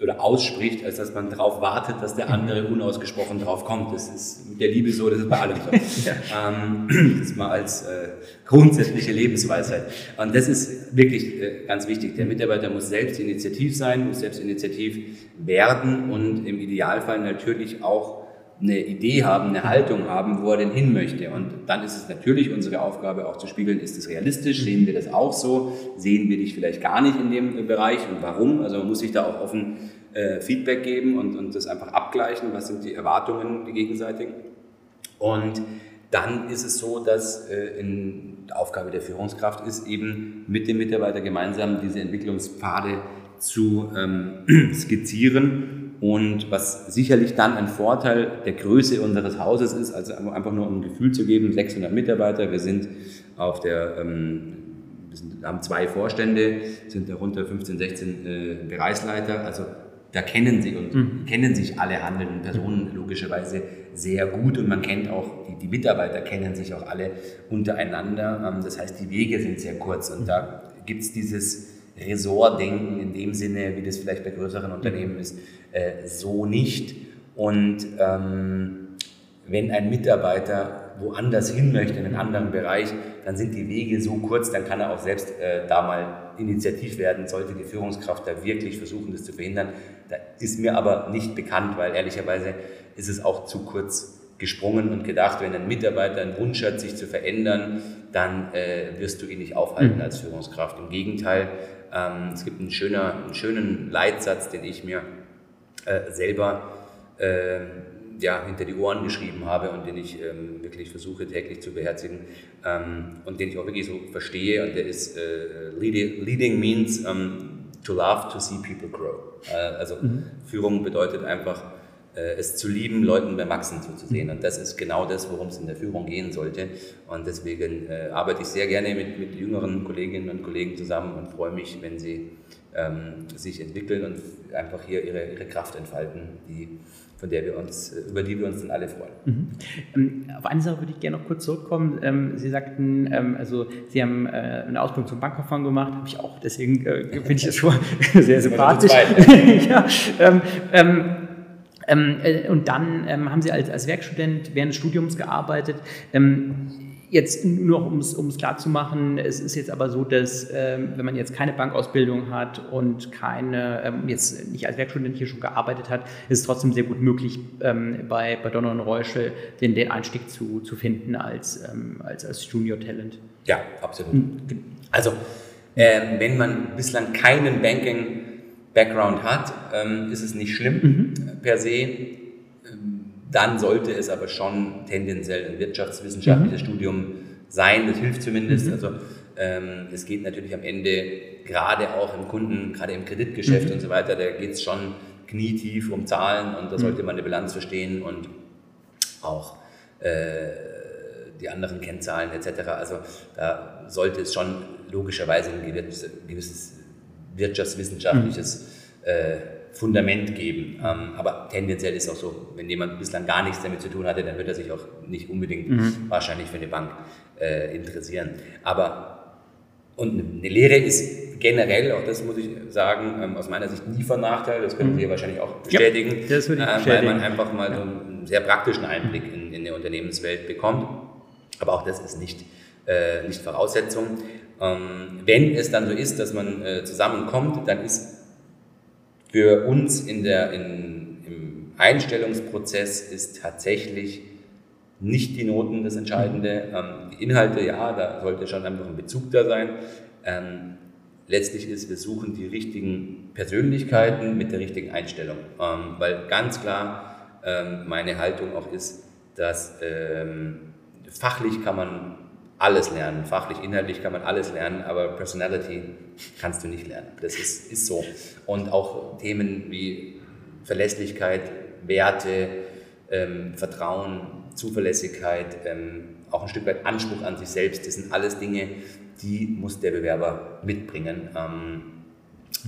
oder ausspricht, als dass man darauf wartet, dass der andere unausgesprochen drauf kommt. Das ist mit der Liebe so, das ist bei allem so. ja. ähm, das mal als äh, grundsätzliche Lebensweisheit. Und das ist wirklich äh, ganz wichtig. Der Mitarbeiter muss selbst initiativ sein, muss selbst initiativ werden und im Idealfall natürlich auch eine Idee haben, eine Haltung haben, wo er denn hin möchte. Und dann ist es natürlich unsere Aufgabe auch zu spiegeln, ist es realistisch, sehen wir das auch so, sehen wir dich vielleicht gar nicht in dem Bereich und warum. Also man muss sich da auch offen äh, Feedback geben und, und das einfach abgleichen, was sind die Erwartungen, die gegenseitigen. Und dann ist es so, dass äh, in Aufgabe der Führungskraft ist, eben mit dem Mitarbeiter gemeinsam diese Entwicklungspfade zu ähm, skizzieren und was sicherlich dann ein Vorteil der Größe unseres Hauses ist, also einfach nur um ein Gefühl zu geben, 600 Mitarbeiter, wir sind auf der, ähm, wir sind, haben zwei Vorstände, sind darunter 15, 16 äh, Bereichsleiter, also da kennen sie und mhm. kennen sich alle handelnden Personen logischerweise sehr gut und man kennt auch, die, die Mitarbeiter kennen sich auch alle untereinander. Ähm, das heißt, die Wege sind sehr kurz und da gibt es dieses Ressortdenken in dem Sinne, wie das vielleicht bei größeren Unternehmen ist, äh, so nicht. Und ähm, wenn ein Mitarbeiter woanders hin möchte, in einen anderen Bereich, dann sind die Wege so kurz, dann kann er auch selbst äh, da mal initiativ werden, sollte die Führungskraft da wirklich versuchen, das zu verhindern. Da ist mir aber nicht bekannt, weil ehrlicherweise ist es auch zu kurz gesprungen und gedacht, wenn ein Mitarbeiter einen Wunsch hat, sich zu verändern, dann äh, wirst du ihn nicht aufhalten mhm. als Führungskraft. Im Gegenteil, ähm, es gibt einen, schöner, einen schönen Leitsatz, den ich mir äh, selber äh, ja, hinter die Ohren geschrieben habe und den ich ähm, wirklich versuche täglich zu beherzigen ähm, und den ich auch wirklich so verstehe und der ist äh, leading, leading, means um, to love to see people grow. Äh, also mhm. Führung bedeutet einfach es zu lieben, Leuten beim Wachsen zuzusehen. Und das ist genau das, worum es in der Führung gehen sollte. Und deswegen äh, arbeite ich sehr gerne mit, mit jüngeren Kolleginnen und Kollegen zusammen und freue mich, wenn sie ähm, sich entwickeln und einfach hier ihre, ihre Kraft entfalten, die, von der wir uns, über die wir uns dann alle freuen. Mhm. Ähm, auf eine Sache würde ich gerne noch kurz zurückkommen. Ähm, sie sagten, ähm, also Sie haben äh, eine Ausbildung zum Bankkaufmann gemacht, habe ich auch, deswegen äh, finde ich das schon sehr sympathisch. ja, ähm, ähm, ähm, äh, und dann ähm, haben Sie als, als Werkstudent während des Studiums gearbeitet. Ähm, jetzt nur um es klar zu machen, es ist jetzt aber so, dass ähm, wenn man jetzt keine Bankausbildung hat und keine, ähm, jetzt nicht als Werkstudent hier schon gearbeitet hat, ist es trotzdem sehr gut möglich, ähm, bei, bei Donner und Reuschel den, den Einstieg zu, zu finden als, als, als Junior-Talent. Ja, absolut. Mhm. Also, wenn man bislang keinen Banking Background hat, ähm, ist es nicht schlimm mhm. per se. Ähm, dann sollte es aber schon tendenziell ein wirtschaftswissenschaftliches mhm. Studium sein. Das hilft zumindest. Mhm. Also ähm, es geht natürlich am Ende gerade auch im Kunden, gerade im Kreditgeschäft mhm. und so weiter, da geht es schon knietief um Zahlen und da mhm. sollte man eine Bilanz verstehen und auch äh, die anderen Kennzahlen etc. Also da sollte es schon logischerweise ein gewisses wirtschaftswissenschaftliches mhm. äh, Fundament geben. Ähm, aber tendenziell ist auch so, wenn jemand bislang gar nichts damit zu tun hatte, dann wird er sich auch nicht unbedingt mhm. wahrscheinlich für eine Bank äh, interessieren. Aber und eine Lehre ist generell, auch das muss ich sagen, ähm, aus meiner Sicht nie von Nachteil, das können mhm. Sie wahrscheinlich auch bestätigen, ja, das würde ich bestätigen. Äh, weil man einfach mal so einen sehr praktischen Einblick in, in die Unternehmenswelt bekommt. Aber auch das ist nicht, äh, nicht Voraussetzung. Ähm, wenn es dann so ist, dass man äh, zusammenkommt, dann ist für uns in der, in, im Einstellungsprozess ist tatsächlich nicht die Noten das Entscheidende. Ähm, die Inhalte, ja, da sollte schon einfach ein Bezug da sein. Ähm, letztlich ist, wir suchen die richtigen Persönlichkeiten mit der richtigen Einstellung. Ähm, weil ganz klar ähm, meine Haltung auch ist, dass ähm, fachlich kann man alles lernen. Fachlich, inhaltlich kann man alles lernen, aber Personality kannst du nicht lernen. Das ist, ist so. Und auch Themen wie Verlässlichkeit, Werte, ähm, Vertrauen, Zuverlässigkeit, ähm, auch ein Stück weit Anspruch an sich selbst. Das sind alles Dinge, die muss der Bewerber mitbringen. Ähm,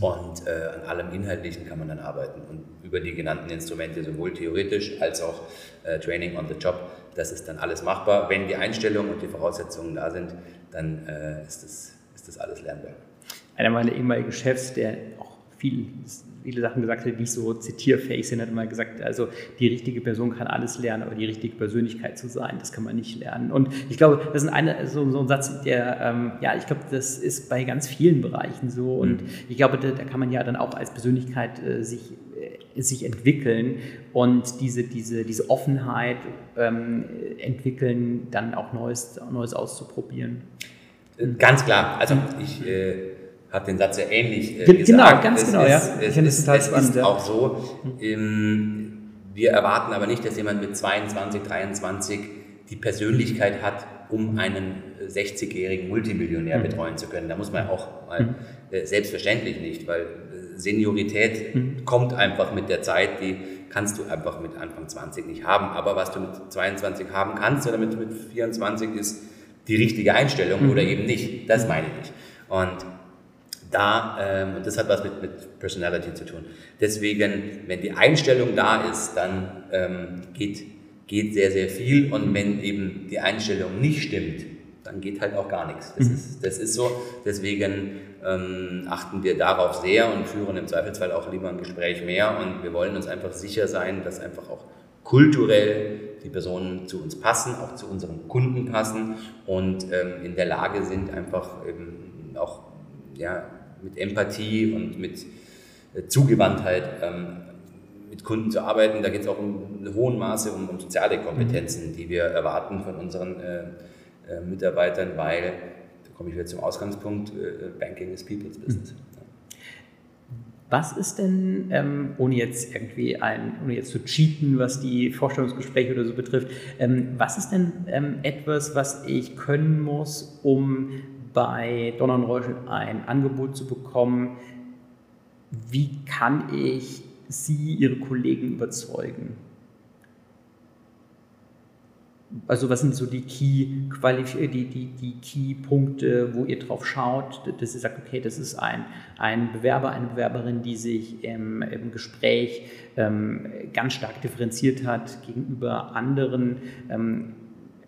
und äh, an allem Inhaltlichen kann man dann arbeiten. Und über die genannten Instrumente, sowohl theoretisch als auch äh, Training on the Job, das ist dann alles machbar. Wenn die Einstellungen und die Voraussetzungen da sind, dann äh, ist, das, ist das alles lernbar. Einer meiner ehemaligen Chefs, der auch viel viele Sachen gesagt hat, die nicht so zitierfähig sind, hat immer gesagt, also die richtige Person kann alles lernen, aber die richtige Persönlichkeit zu sein, das kann man nicht lernen. Und ich glaube, das ist eine, so, so ein Satz, der, ähm, ja, ich glaube, das ist bei ganz vielen Bereichen so. Und mhm. ich glaube, da, da, kann man ja dann auch als Persönlichkeit äh, sich äh, sich entwickeln und diese, diese, diese Offenheit ähm, entwickeln, dann auch Neues, Neues auszuprobieren. Ganz klar. Also ich äh, habe den Satz ja ähnlich äh, Ge gesagt. Genau, ganz es genau, ist, ja. Es, es, es, es ist auch so, ähm, wir erwarten aber nicht, dass jemand mit 22, 23 die Persönlichkeit hat, um einen 60-jährigen Multimillionär mhm. betreuen zu können. Da muss man auch mal, mhm. äh, selbstverständlich nicht, weil äh, Seniorität mhm. kommt einfach mit der Zeit, die kannst du einfach mit Anfang 20 nicht haben. Aber was du mit 22 haben kannst oder mit, mit 24 ist die richtige Einstellung mhm. oder eben nicht. Das meine ich nicht. Und da, ähm, das hat was mit, mit Personality zu tun. Deswegen, wenn die Einstellung da ist, dann ähm, geht, geht sehr, sehr viel und wenn eben die Einstellung nicht stimmt, dann geht halt auch gar nichts. Das, mhm. ist, das ist so. Deswegen ähm, achten wir darauf sehr und führen im Zweifelsfall auch lieber ein Gespräch mehr und wir wollen uns einfach sicher sein, dass einfach auch kulturell die Personen zu uns passen, auch zu unseren Kunden passen und ähm, in der Lage sind, einfach eben auch ja, mit Empathie und mit äh, Zugewandtheit ähm, mit Kunden zu arbeiten. Da geht es auch um in hohem Maße um, um, soziale Kompetenzen, die wir erwarten von unseren äh, äh, Mitarbeitern, weil, da komme ich wieder zum Ausgangspunkt, äh, Banking is People's Business. Mhm. Was ist denn, ähm, ohne jetzt irgendwie ein, ohne jetzt zu cheaten, was die Vorstellungsgespräche oder so betrifft, ähm, was ist denn ähm, etwas, was ich können muss, um bei Donner und Reuschel ein Angebot zu bekommen, wie kann ich Sie, Ihre Kollegen überzeugen? Also was sind so die Key, die, die, die Key-Punkte, wo ihr drauf schaut, dass ihr sagt, okay, das ist ein, ein Bewerber, eine Bewerberin, die sich im, im Gespräch ähm, ganz stark differenziert hat gegenüber anderen. Ähm,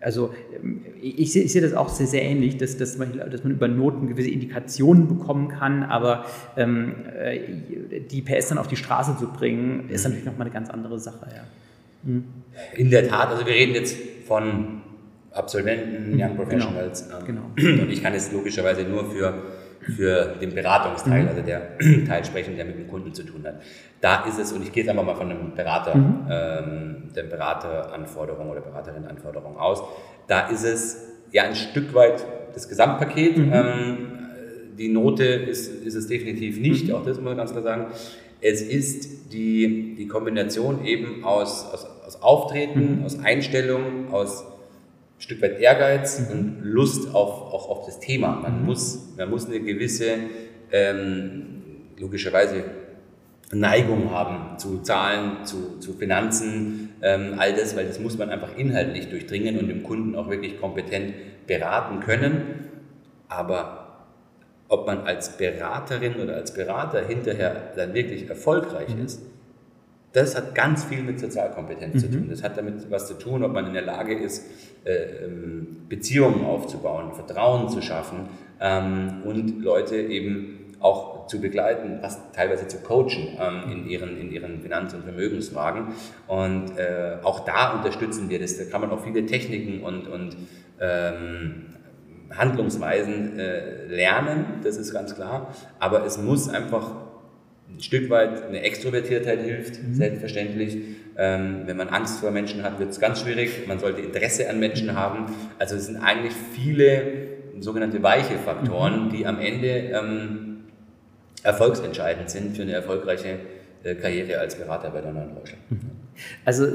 also ähm, ich sehe, ich sehe das auch sehr, sehr ähnlich, dass, dass, man, dass man über Noten gewisse Indikationen bekommen kann, aber ähm, äh, die PS dann auf die Straße zu bringen, ist natürlich nochmal eine ganz andere Sache. Ja. Mhm. In der Tat, also wir reden jetzt von Absolventen, Young genau. Professionals. Genau. genau. Und ich kann jetzt logischerweise nur für für den Beratungsteil, mhm. also der Teil sprechen, der mit dem Kunden zu tun hat. Da ist es, und ich gehe jetzt einfach mal von einem Berater, mhm. ähm, der Berateranforderung oder Beraterin-Anforderung aus, da ist es ja ein Stück weit das Gesamtpaket. Mhm. Ähm, die Note ist, ist es definitiv nicht, mhm. auch das muss man ganz klar sagen. Es ist die, die Kombination eben aus, aus, aus Auftreten, mhm. aus Einstellung, aus Stück weit Ehrgeiz mhm. und Lust auf, auch auf das Thema. Man, mhm. muss, man muss eine gewisse, ähm, logischerweise, Neigung haben zu Zahlen, zu, zu Finanzen, ähm, all das, weil das muss man einfach inhaltlich durchdringen und dem Kunden auch wirklich kompetent beraten können. Aber ob man als Beraterin oder als Berater hinterher dann wirklich erfolgreich mhm. ist, das hat ganz viel mit Sozialkompetenz mhm. zu tun. Das hat damit was zu tun, ob man in der Lage ist, äh, ähm, Beziehungen aufzubauen, Vertrauen zu schaffen ähm, und Leute eben auch zu begleiten, was teilweise zu coachen ähm, in, ihren, in ihren Finanz- und Vermögensfragen. Und äh, auch da unterstützen wir das. Da kann man auch viele Techniken und, und Handlungsweisen äh, lernen, das ist ganz klar. Aber es muss einfach ein Stück weit eine Extrovertiertheit hilft, mhm. selbstverständlich. Ähm, wenn man Angst vor Menschen hat, wird es ganz schwierig. Man sollte Interesse an Menschen haben. Also es sind eigentlich viele sogenannte weiche Faktoren, mhm. die am Ende ähm, erfolgsentscheidend sind für eine erfolgreiche äh, Karriere als Berater bei der Neuen Deutschland. Mhm. Also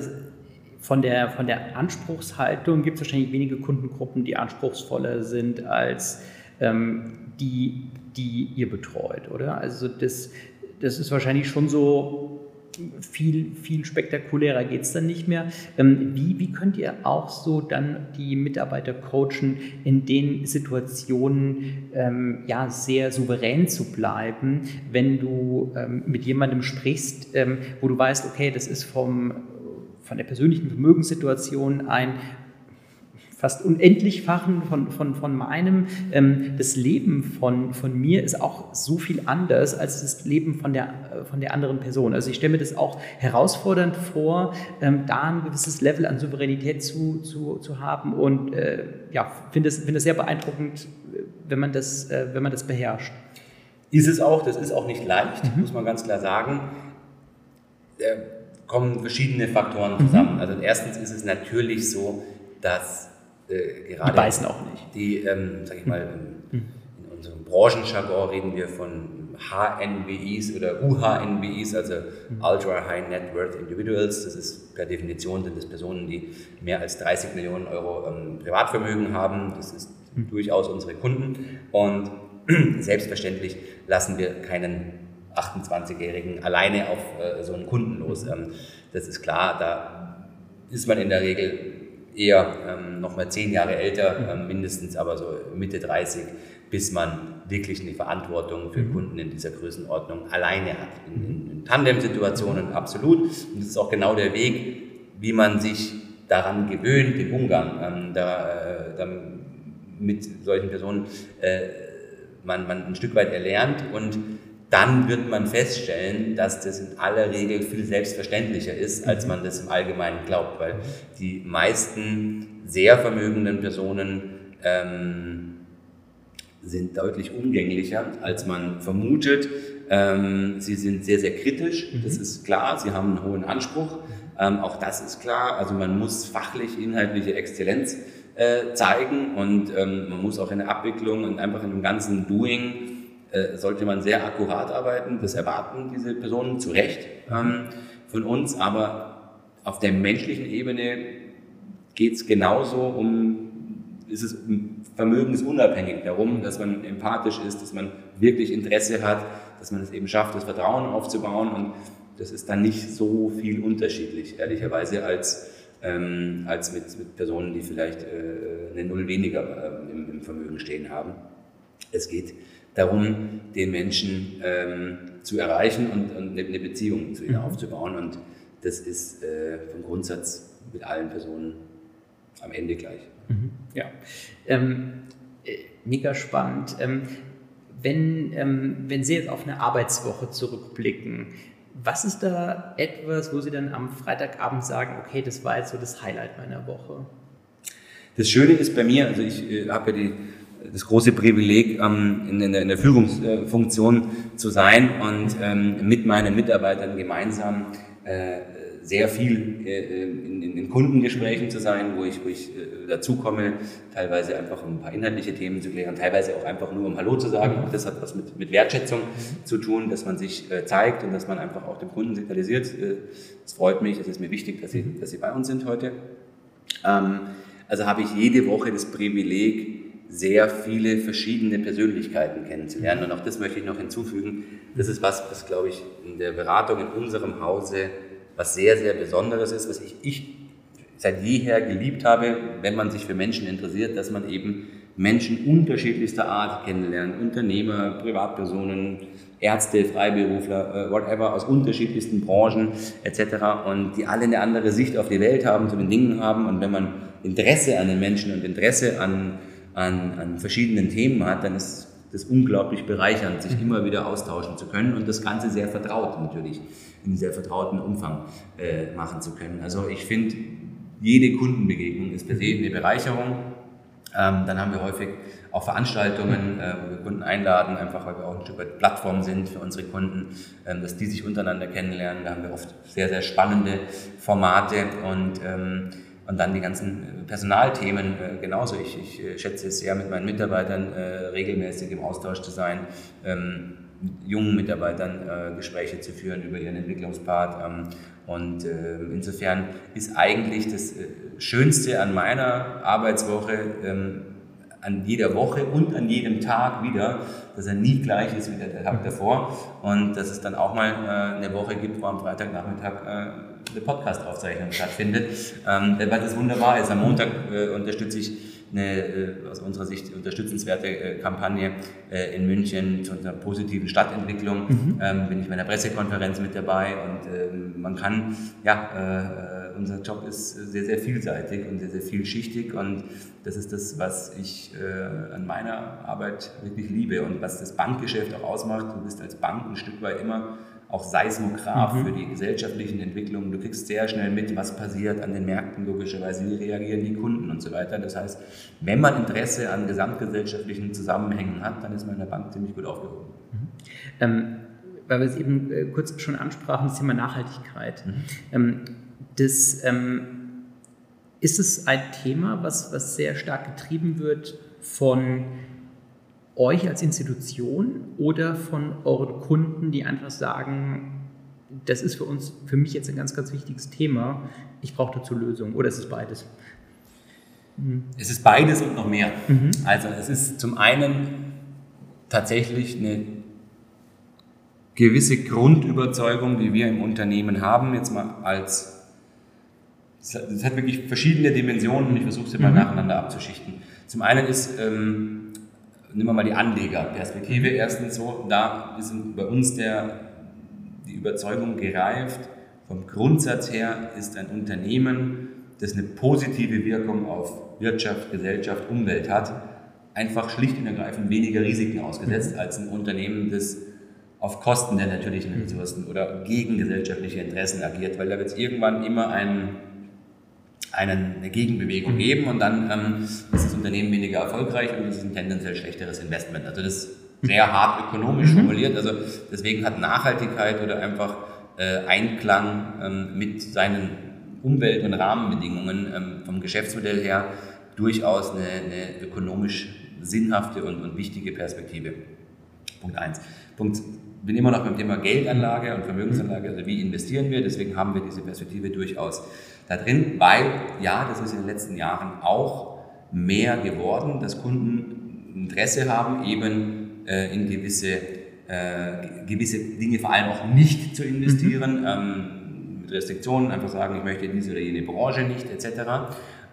von der, von der Anspruchshaltung gibt es wahrscheinlich wenige Kundengruppen, die anspruchsvoller sind als ähm, die, die ihr betreut, oder? Also das, das ist wahrscheinlich schon so, viel, viel spektakulärer geht es dann nicht mehr. Ähm, wie, wie könnt ihr auch so dann die Mitarbeiter coachen, in den Situationen ähm, ja, sehr souverän zu bleiben, wenn du ähm, mit jemandem sprichst, ähm, wo du weißt, okay, das ist vom, von der persönlichen Vermögenssituation ein fast unendlichfachen von, von, von meinem. Ähm, das Leben von, von mir ist auch so viel anders als das Leben von der, äh, von der anderen Person. Also ich stelle mir das auch herausfordernd vor, ähm, da ein gewisses Level an Souveränität zu, zu, zu haben und äh, ja, finde es find sehr beeindruckend, wenn man, das, äh, wenn man das beherrscht. Ist es auch, das ist auch nicht leicht, mhm. muss man ganz klar sagen. Da kommen verschiedene Faktoren zusammen. Mhm. Also erstens ist es natürlich so, dass äh, gerade. Die beißen auch nicht. Die, ähm, sag ich mal, in, in unserem Branchenjargon reden wir von HNBIs oder UHNBIs, also Ultra High Net Worth Individuals. Das ist per Definition sind das Personen, die mehr als 30 Millionen Euro ähm, Privatvermögen haben. Das ist mhm. durchaus unsere Kunden. Und selbstverständlich lassen wir keinen 28-Jährigen alleine auf äh, so einen Kunden los. Ähm, das ist klar, da ist man in der Regel eher ähm, mal zehn Jahre älter, ähm, mindestens aber so Mitte 30, bis man wirklich eine Verantwortung für mhm. Kunden in dieser Größenordnung alleine hat. In, in, in Tandem-Situationen absolut. Und das ist auch genau der Weg, wie man sich daran gewöhnt, den Umgang ähm, da, äh, da mit solchen Personen äh, man, man ein Stück weit erlernt und dann wird man feststellen, dass das in aller Regel viel selbstverständlicher ist, als man das im Allgemeinen glaubt, weil die meisten sehr vermögenden Personen ähm, sind deutlich umgänglicher, als man vermutet. Ähm, sie sind sehr, sehr kritisch, mhm. das ist klar, sie haben einen hohen Anspruch, ähm, auch das ist klar. Also man muss fachlich, inhaltliche Exzellenz äh, zeigen und ähm, man muss auch in der Abwicklung und einfach in dem ganzen Doing äh, sollte man sehr akkurat arbeiten. Das erwarten diese Personen zu Recht ähm, von uns, aber auf der menschlichen Ebene geht es genauso um, ist es vermögensunabhängig darum, dass man empathisch ist, dass man wirklich Interesse hat, dass man es eben schafft, das Vertrauen aufzubauen und das ist dann nicht so viel unterschiedlich, ehrlicherweise, als, ähm, als mit, mit, Personen, die vielleicht äh, eine Null weniger äh, im, im Vermögen stehen haben. Es geht darum, den Menschen ähm, zu erreichen und, und, eine Beziehung zu ihnen mhm. aufzubauen. Und das ist äh, vom Grundsatz mit allen Personen am Ende gleich. Mhm. Ja, ähm, äh, mega spannend. Ähm, wenn, ähm, wenn Sie jetzt auf eine Arbeitswoche zurückblicken, was ist da etwas, wo Sie dann am Freitagabend sagen, okay, das war jetzt so das Highlight meiner Woche? Das Schöne ist bei mir, also ich äh, habe ja die das große Privileg, ähm, in, der, Führungsfunktion zu sein und ähm, mit meinen Mitarbeitern gemeinsam äh, sehr viel äh, in, Kundengesprächen zu sein, wo ich, wo ich äh, dazu komme, teilweise einfach um ein paar inhaltliche Themen zu klären, teilweise auch einfach nur um Hallo zu sagen. Auch das hat was mit, mit Wertschätzung zu tun, dass man sich äh, zeigt und dass man einfach auch dem Kunden signalisiert. Äh, es freut mich, es ist mir wichtig, dass Sie, dass Sie bei uns sind heute. Ähm, also habe ich jede Woche das Privileg, sehr viele verschiedene Persönlichkeiten kennenzulernen. Und auch das möchte ich noch hinzufügen. Das ist was, was glaube ich in der Beratung in unserem Hause was sehr, sehr Besonderes ist, was ich, ich seit jeher geliebt habe, wenn man sich für Menschen interessiert, dass man eben Menschen unterschiedlichster Art kennenlernt. Unternehmer, Privatpersonen, Ärzte, Freiberufler, äh, whatever, aus unterschiedlichsten Branchen etc. Und die alle eine andere Sicht auf die Welt haben, zu den Dingen haben. Und wenn man Interesse an den Menschen und Interesse an an, an verschiedenen Themen hat, dann ist das unglaublich bereichernd, sich immer wieder austauschen zu können und das Ganze sehr vertraut natürlich, in sehr vertrauten Umfang äh, machen zu können. Also ich finde, jede Kundenbegegnung ist per se eine Bereicherung. Ähm, dann haben wir häufig auch Veranstaltungen, äh, wo wir Kunden einladen, einfach weil wir auch ein Stück weit Plattform sind für unsere Kunden, ähm, dass die sich untereinander kennenlernen. Da haben wir oft sehr, sehr spannende Formate und ähm, und dann die ganzen äh, Personalthemen äh, genauso. Ich, ich äh, schätze es sehr, mit meinen Mitarbeitern äh, regelmäßig im Austausch zu sein, ähm, jungen Mitarbeitern äh, Gespräche zu führen über ihren Entwicklungspart. Ähm, und äh, insofern ist eigentlich das Schönste an meiner Arbeitswoche ähm, an jeder Woche und an jedem Tag wieder, dass er nie gleich ist wie der Tag davor und dass es dann auch mal äh, eine Woche gibt, wo am Freitagnachmittag äh, eine Podcast-Aufzeichnung stattfindet, ähm, weil das wunderbar ist. Am Montag äh, unterstütze ich eine äh, aus unserer Sicht unterstützenswerte äh, Kampagne äh, in München zu einer positiven Stadtentwicklung. Mhm. Ähm, bin ich bei einer Pressekonferenz mit dabei und ähm, man kann, ja, unser Job ist sehr, sehr vielseitig und sehr, sehr vielschichtig und das ist das, was ich an meiner Arbeit wirklich liebe und was das Bankgeschäft auch ausmacht. Du bist als Bank ein Stück weit immer auch Seismograph mhm. für die gesellschaftlichen Entwicklungen. Du kriegst sehr schnell mit, was passiert an den Märkten, logischerweise, wie reagieren die Kunden und so weiter. Das heißt, wenn man Interesse an gesamtgesellschaftlichen Zusammenhängen hat, dann ist man in der Bank ziemlich gut aufgehoben. Mhm. Ähm, weil wir es eben äh, kurz schon ansprachen, das Thema Nachhaltigkeit. Mhm. Ähm, das, ähm, ist es ein Thema, was, was sehr stark getrieben wird von euch als Institution oder von euren Kunden, die einfach sagen, das ist für uns, für mich jetzt ein ganz, ganz wichtiges Thema, ich brauche dazu Lösungen oder ist es beides? Mhm. Es ist beides und noch mehr. Mhm. Also es ist zum einen tatsächlich eine gewisse Grundüberzeugung, die wir im Unternehmen haben, jetzt mal als, es hat wirklich verschiedene Dimensionen und ich versuche sie mal mhm. nacheinander abzuschichten. Zum einen ist, ähm, nehmen wir mal die Anlegerperspektive. Erstens so, da ist bei uns der, die Überzeugung gereift, vom Grundsatz her ist ein Unternehmen, das eine positive Wirkung auf Wirtschaft, Gesellschaft, Umwelt hat, einfach schlicht und ergreifend weniger Risiken ausgesetzt mhm. als ein Unternehmen, das auf Kosten der natürlichen Ressourcen oder gegen gesellschaftliche Interessen agiert, weil da wird es irgendwann immer einen eine Gegenbewegung mhm. geben und dann ähm, ist das Unternehmen weniger erfolgreich und es ist ein tendenziell schlechteres Investment. Also das ist sehr hart ökonomisch mhm. formuliert. Also deswegen hat Nachhaltigkeit oder einfach äh, Einklang ähm, mit seinen Umwelt- und Rahmenbedingungen ähm, vom Geschäftsmodell her durchaus eine, eine ökonomisch sinnhafte und, und, wichtige Perspektive. Punkt eins. Punkt bin immer noch beim Thema Geldanlage und Vermögensanlage, also wie investieren wir, deswegen haben wir diese Perspektive durchaus da drin, weil ja, das ist in den letzten Jahren auch mehr geworden, dass Kunden Interesse haben, eben äh, in gewisse, äh, gewisse Dinge vor allem auch nicht zu investieren, mhm. ähm, mit Restriktionen einfach sagen, ich möchte diese oder jene Branche nicht, etc.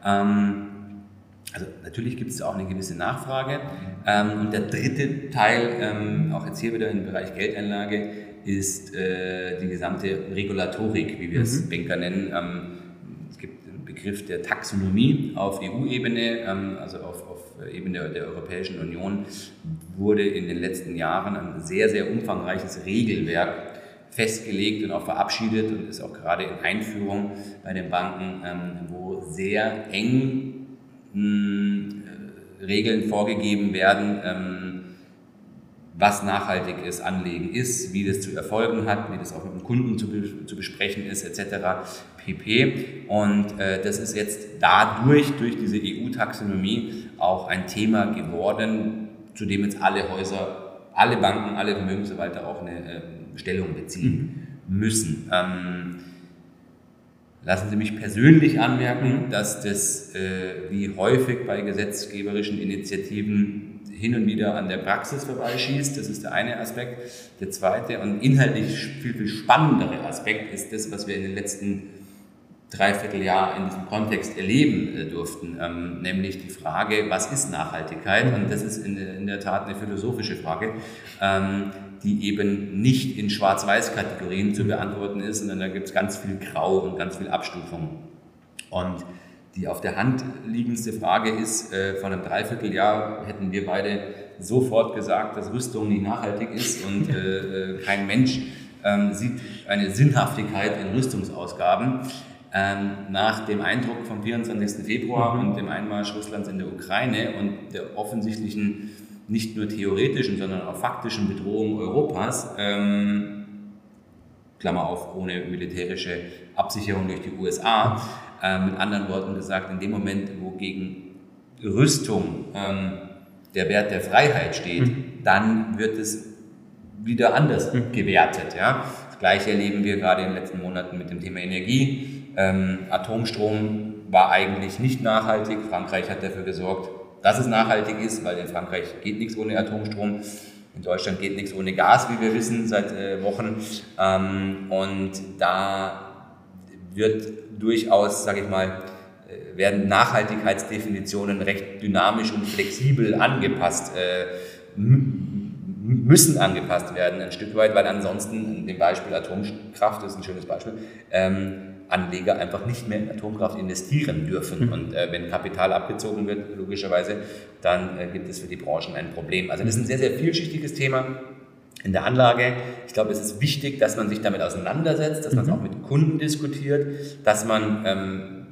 Ähm, also natürlich gibt es auch eine gewisse Nachfrage. Ähm, und der dritte Teil, ähm, auch jetzt hier wieder im Bereich Geldanlage, ist äh, die gesamte Regulatorik, wie wir mhm. es Banker nennen. Ähm, es gibt den Begriff der Taxonomie auf EU-Ebene, ähm, also auf, auf Ebene der, der Europäischen Union, wurde in den letzten Jahren ein sehr, sehr umfangreiches Regelwerk festgelegt und auch verabschiedet und ist auch gerade in Einführung bei den Banken, ähm, wo sehr eng äh, Regeln vorgegeben werden, ähm, was nachhaltiges Anlegen ist, wie das zu erfolgen hat, wie das auch mit dem Kunden zu, zu besprechen ist, etc. pp. Und äh, das ist jetzt dadurch, durch diese EU-Taxonomie, auch ein Thema geworden, zu dem jetzt alle Häuser, alle Banken, alle Vermögensverwalter auch eine äh, Stellung beziehen mhm. müssen. Ähm, Lassen Sie mich persönlich anmerken, dass das äh, wie häufig bei gesetzgeberischen Initiativen hin und wieder an der Praxis vorbeischießt. Das ist der eine Aspekt. Der zweite und inhaltlich viel, viel spannendere Aspekt ist das, was wir in den letzten Dreivierteljahr in diesem Kontext erleben äh, durften, ähm, nämlich die Frage, was ist Nachhaltigkeit? Und das ist in, in der Tat eine philosophische Frage. Ähm, die eben nicht in Schwarz-Weiß-Kategorien zu beantworten ist, sondern da gibt es ganz viel Grau und ganz viel Abstufung. Und die auf der Hand liegendste Frage ist, äh, vor einem Dreivierteljahr hätten wir beide sofort gesagt, dass Rüstung nicht nachhaltig ist und äh, äh, kein Mensch ähm, sieht eine Sinnhaftigkeit in Rüstungsausgaben. Ähm, nach dem Eindruck vom 24. Februar mhm. und dem Einmarsch Russlands in der Ukraine und der offensichtlichen nicht nur theoretischen, sondern auch faktischen Bedrohung Europas, ähm, Klammer auf, ohne militärische Absicherung durch die USA, äh, mit anderen Worten gesagt, in dem Moment, wo gegen Rüstung ähm, der Wert der Freiheit steht, mhm. dann wird es wieder anders mhm. gewertet. Ja? Das Gleiche erleben wir gerade in den letzten Monaten mit dem Thema Energie. Ähm, Atomstrom war eigentlich nicht nachhaltig. Frankreich hat dafür gesorgt, dass es nachhaltig ist, weil in Frankreich geht nichts ohne Atomstrom. In Deutschland geht nichts ohne Gas, wie wir wissen, seit äh, Wochen. Ähm, und da wird durchaus, sage ich mal, äh, werden Nachhaltigkeitsdefinitionen recht dynamisch und flexibel angepasst, äh, müssen angepasst werden ein Stück weit, weil ansonsten, dem Beispiel Atomkraft ist ein schönes Beispiel, ähm, Anleger einfach nicht mehr in Atomkraft investieren dürfen. Mhm. Und äh, wenn Kapital abgezogen wird, logischerweise, dann äh, gibt es für die Branchen ein Problem. Also das ist ein sehr, sehr vielschichtiges Thema in der Anlage. Ich glaube, es ist wichtig, dass man sich damit auseinandersetzt, dass man es mhm. auch mit Kunden diskutiert, dass man ähm,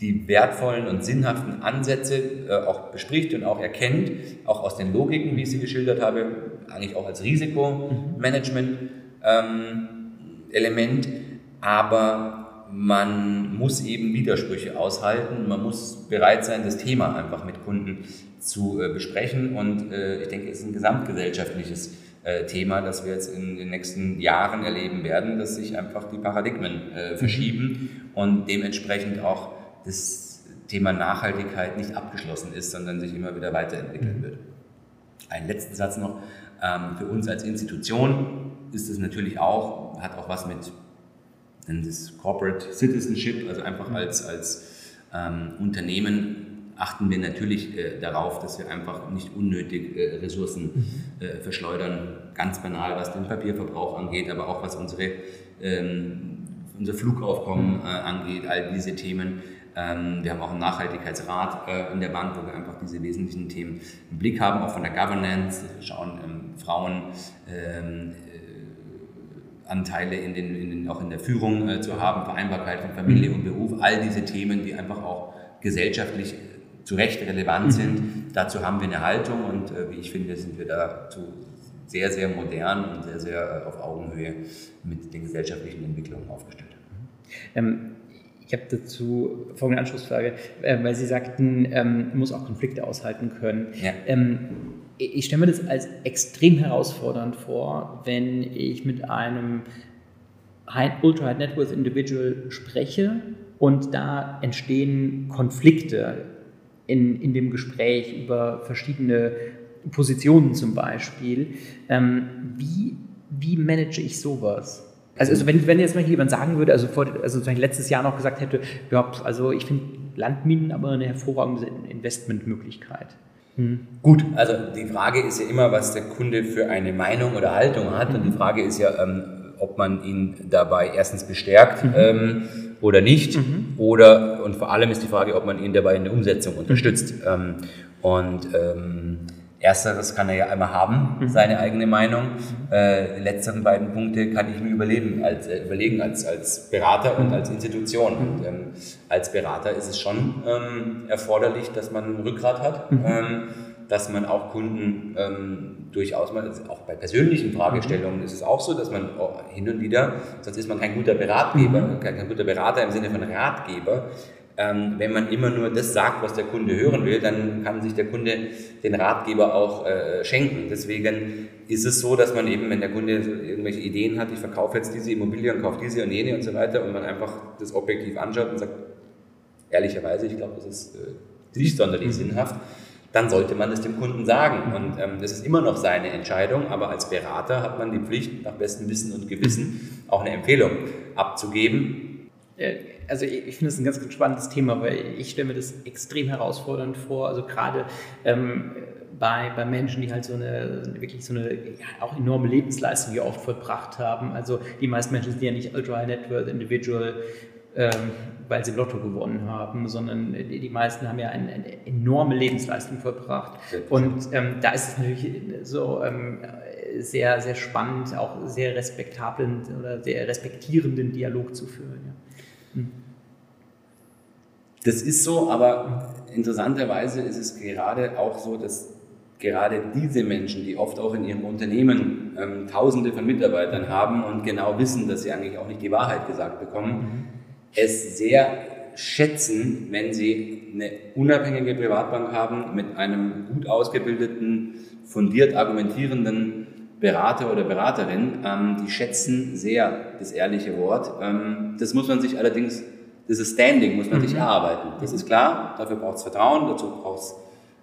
die wertvollen und sinnhaften Ansätze äh, auch bespricht und auch erkennt, auch aus den Logiken, wie ich sie geschildert habe, eigentlich auch als Risikomanagement-Element. Ähm, aber man muss eben Widersprüche aushalten, man muss bereit sein, das Thema einfach mit Kunden zu äh, besprechen und äh, ich denke, es ist ein gesamtgesellschaftliches äh, Thema, das wir jetzt in den nächsten Jahren erleben werden, dass sich einfach die Paradigmen äh, verschieben und dementsprechend auch das Thema Nachhaltigkeit nicht abgeschlossen ist, sondern sich immer wieder weiterentwickeln mhm. wird. Ein letzten Satz noch. Ähm, für uns als Institution ist es natürlich auch, hat auch was mit das Corporate Citizenship, also einfach mhm. als, als ähm, Unternehmen achten wir natürlich äh, darauf, dass wir einfach nicht unnötig äh, Ressourcen mhm. äh, verschleudern. Ganz banal, was den Papierverbrauch angeht, aber auch was unsere, ähm, unser Flugaufkommen äh, angeht, all diese Themen. Ähm, wir haben auch einen Nachhaltigkeitsrat äh, in der Bank, wo wir einfach diese wesentlichen Themen im Blick haben, auch von der Governance, schauen ähm, Frauen, ähm, Anteile in den, in den, auch in der Führung äh, zu haben, Vereinbarkeit von Familie und Beruf, all diese Themen, die einfach auch gesellschaftlich zu Recht relevant sind. Mhm. Dazu haben wir eine Haltung und äh, wie ich finde, sind wir dazu sehr, sehr modern und sehr, sehr äh, auf Augenhöhe mit den gesellschaftlichen Entwicklungen aufgestellt. Ähm, ich habe dazu folgende Anschlussfrage, äh, weil Sie sagten, ähm, man muss auch Konflikte aushalten können. Ja. Ähm, ich stelle mir das als extrem herausfordernd vor, wenn ich mit einem Ultra High Net Worth Individual spreche und da entstehen Konflikte in, in dem Gespräch über verschiedene Positionen zum Beispiel. Ähm, wie, wie manage ich sowas? Also, also wenn, wenn jetzt mal jemand sagen würde, also, vor, also letztes Jahr noch gesagt hätte, ja, also ich finde Landminen aber eine hervorragende Investmentmöglichkeit. Hm. Gut, also die Frage ist ja immer, was der Kunde für eine Meinung oder Haltung hat. Mhm. Und die mhm. Frage ist ja, ähm, ob man ihn dabei erstens bestärkt mhm. ähm, oder nicht. Mhm. Oder, und vor allem ist die Frage, ob man ihn dabei in der Umsetzung unterstützt. Ähm, und ähm, Ersteres kann er ja einmal haben, mhm. seine eigene Meinung. Äh, die letzteren beiden Punkte kann ich mir überleben, als, äh, überlegen als, als Berater und als Institution. Und ähm, als Berater ist es schon ähm, erforderlich, dass man ein Rückgrat hat, mhm. ähm, dass man auch Kunden ähm, durchaus mal, auch bei persönlichen Fragestellungen ist es auch so, dass man hin und wieder, sonst ist man kein guter Beratgeber, mhm. kein, kein guter Berater im Sinne von Ratgeber, ähm, wenn man immer nur das sagt, was der Kunde hören will, dann kann sich der Kunde den Ratgeber auch äh, schenken. Deswegen ist es so, dass man eben, wenn der Kunde irgendwelche Ideen hat, ich verkaufe jetzt diese Immobilie und kaufe diese und jene und so weiter und man einfach das objektiv anschaut und sagt, ehrlicherweise, ich glaube, das ist äh, nicht sonderlich mhm. sinnhaft, dann sollte man es dem Kunden sagen. Und ähm, das ist immer noch seine Entscheidung, aber als Berater hat man die Pflicht, nach bestem Wissen und Gewissen auch eine Empfehlung abzugeben. Äh, also ich finde es ein ganz, ganz spannendes Thema, weil ich stelle mir das extrem herausfordernd vor. Also gerade ähm, bei, bei Menschen, die halt so eine wirklich so eine ja, auch enorme Lebensleistung hier oft vollbracht haben. Also die meisten Menschen sind ja nicht Ultra Net Worth Individual, ähm, weil sie Lotto gewonnen haben, sondern die, die meisten haben ja eine, eine enorme Lebensleistung vollbracht. Und ähm, da ist es natürlich so ähm, sehr, sehr spannend, auch sehr respektablen oder sehr respektierenden Dialog zu führen. Ja. Das ist so, aber interessanterweise ist es gerade auch so, dass gerade diese Menschen, die oft auch in ihrem Unternehmen ähm, Tausende von Mitarbeitern haben und genau wissen, dass sie eigentlich auch nicht die Wahrheit gesagt bekommen, mhm. es sehr schätzen, wenn sie eine unabhängige Privatbank haben mit einem gut ausgebildeten, fundiert argumentierenden Berater oder Beraterin, ähm, die schätzen sehr das ehrliche Wort. Ähm, das muss man sich allerdings, dieses Standing muss man mhm. sich erarbeiten. Das ist klar, dafür braucht es Vertrauen, dazu braucht es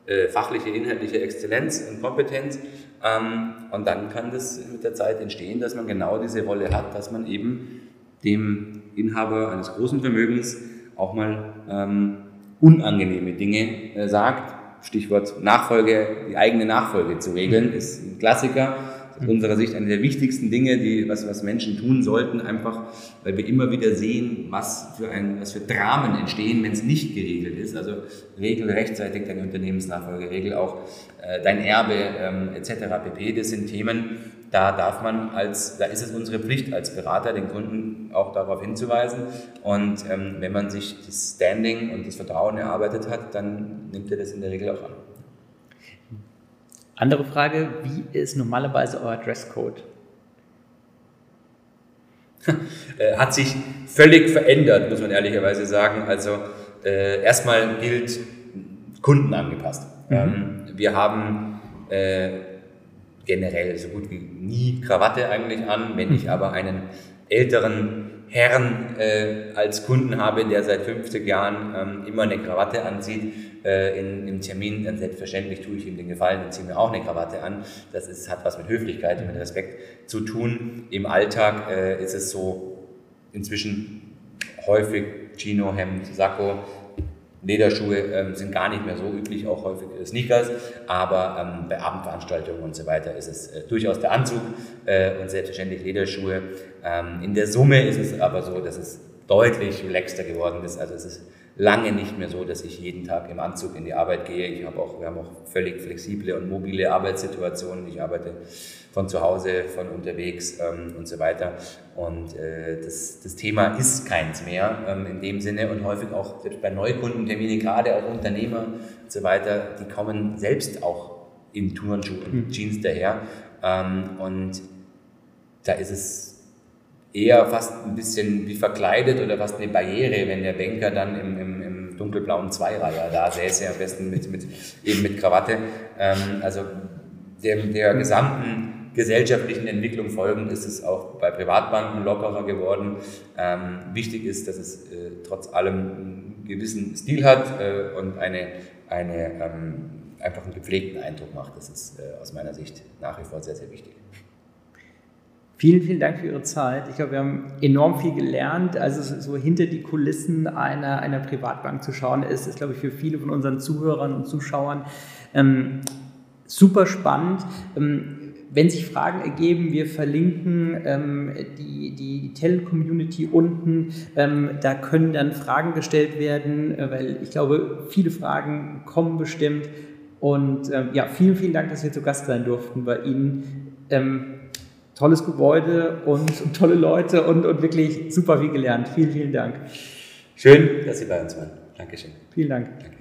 äh, fachliche, inhaltliche Exzellenz und Kompetenz. Ähm, und dann kann das mit der Zeit entstehen, dass man genau diese Rolle hat, dass man eben dem Inhaber eines großen Vermögens auch mal ähm, unangenehme Dinge äh, sagt. Stichwort Nachfolge, die eigene Nachfolge zu regeln, ist ein Klassiker aus unserer Sicht eine der wichtigsten Dinge, die, was, was Menschen tun sollten, einfach, weil wir immer wieder sehen, was für, ein, was für Dramen entstehen, wenn es nicht geregelt ist. Also regel rechtzeitig deine Unternehmensnachfolge, regel auch äh, dein Erbe ähm, etc. pp. Das sind Themen, da darf man als, da ist es unsere Pflicht als Berater, den Kunden auch darauf hinzuweisen. Und ähm, wenn man sich das Standing und das Vertrauen erarbeitet hat, dann nimmt er das in der Regel auch an. Andere Frage, wie ist normalerweise euer Dresscode? Äh, hat sich völlig verändert, muss man ehrlicherweise sagen. Also äh, erstmal gilt Kunden angepasst. Mhm. Ähm, wir haben äh, generell so gut wie nie Krawatte eigentlich an. Wenn ich mhm. aber einen älteren Herrn äh, als Kunden habe, der seit 50 Jahren ähm, immer eine Krawatte anzieht, äh, in, im Termin, dann selbstverständlich tue ich ihm den Gefallen und ziehe mir auch eine Krawatte an. Das ist, hat was mit Höflichkeit und mit Respekt zu tun. Im Alltag äh, ist es so inzwischen häufig Chino, Hemd, Sakko, Lederschuhe ähm, sind gar nicht mehr so üblich, auch häufig Sneakers, aber ähm, bei Abendveranstaltungen und so weiter ist es äh, durchaus der Anzug äh, und selbstverständlich Lederschuhe. Ähm, in der Summe ist es aber so, dass es deutlich relaxter geworden ist. Also es ist lange nicht mehr so, dass ich jeden Tag im Anzug in die Arbeit gehe. Ich habe auch, wir haben auch völlig flexible und mobile Arbeitssituationen. Ich arbeite von zu Hause, von unterwegs ähm, und so weiter. Und äh, das, das Thema ist keins mehr ähm, in dem Sinne und häufig auch selbst bei Neukundenterminen, gerade auch Unternehmer und so weiter, die kommen selbst auch in Turnschuhe und mhm. Jeans daher. Ähm, und da ist es eher fast ein bisschen wie verkleidet oder fast eine Barriere, wenn der Banker dann im, im, im dunkelblauen Zweireiher da säße, am besten mit, mit, eben mit Krawatte. Ähm, also der, der gesamten gesellschaftlichen Entwicklung folgend ist es auch bei Privatbanken lockerer geworden. Ähm, wichtig ist, dass es äh, trotz allem einen gewissen Stil hat äh, und eine, eine, ähm, einfach einen gepflegten Eindruck macht. Das ist äh, aus meiner Sicht nach wie vor sehr, sehr wichtig. Vielen, vielen Dank für Ihre Zeit. Ich glaube, wir haben enorm viel gelernt. Also so hinter die Kulissen einer, einer Privatbank zu schauen, ist, ist, glaube ich, für viele von unseren Zuhörern und Zuschauern ähm, super spannend. Ähm, wenn sich Fragen ergeben, wir verlinken ähm, die, die Tele-Community unten. Ähm, da können dann Fragen gestellt werden, äh, weil ich glaube, viele Fragen kommen bestimmt. Und ähm, ja, vielen, vielen Dank, dass wir zu Gast sein durften bei Ihnen. Tolles Gebäude und, und tolle Leute und, und wirklich super viel gelernt. Vielen, vielen Dank. Schön, dass Sie bei uns waren. Dankeschön. Vielen Dank. Danke.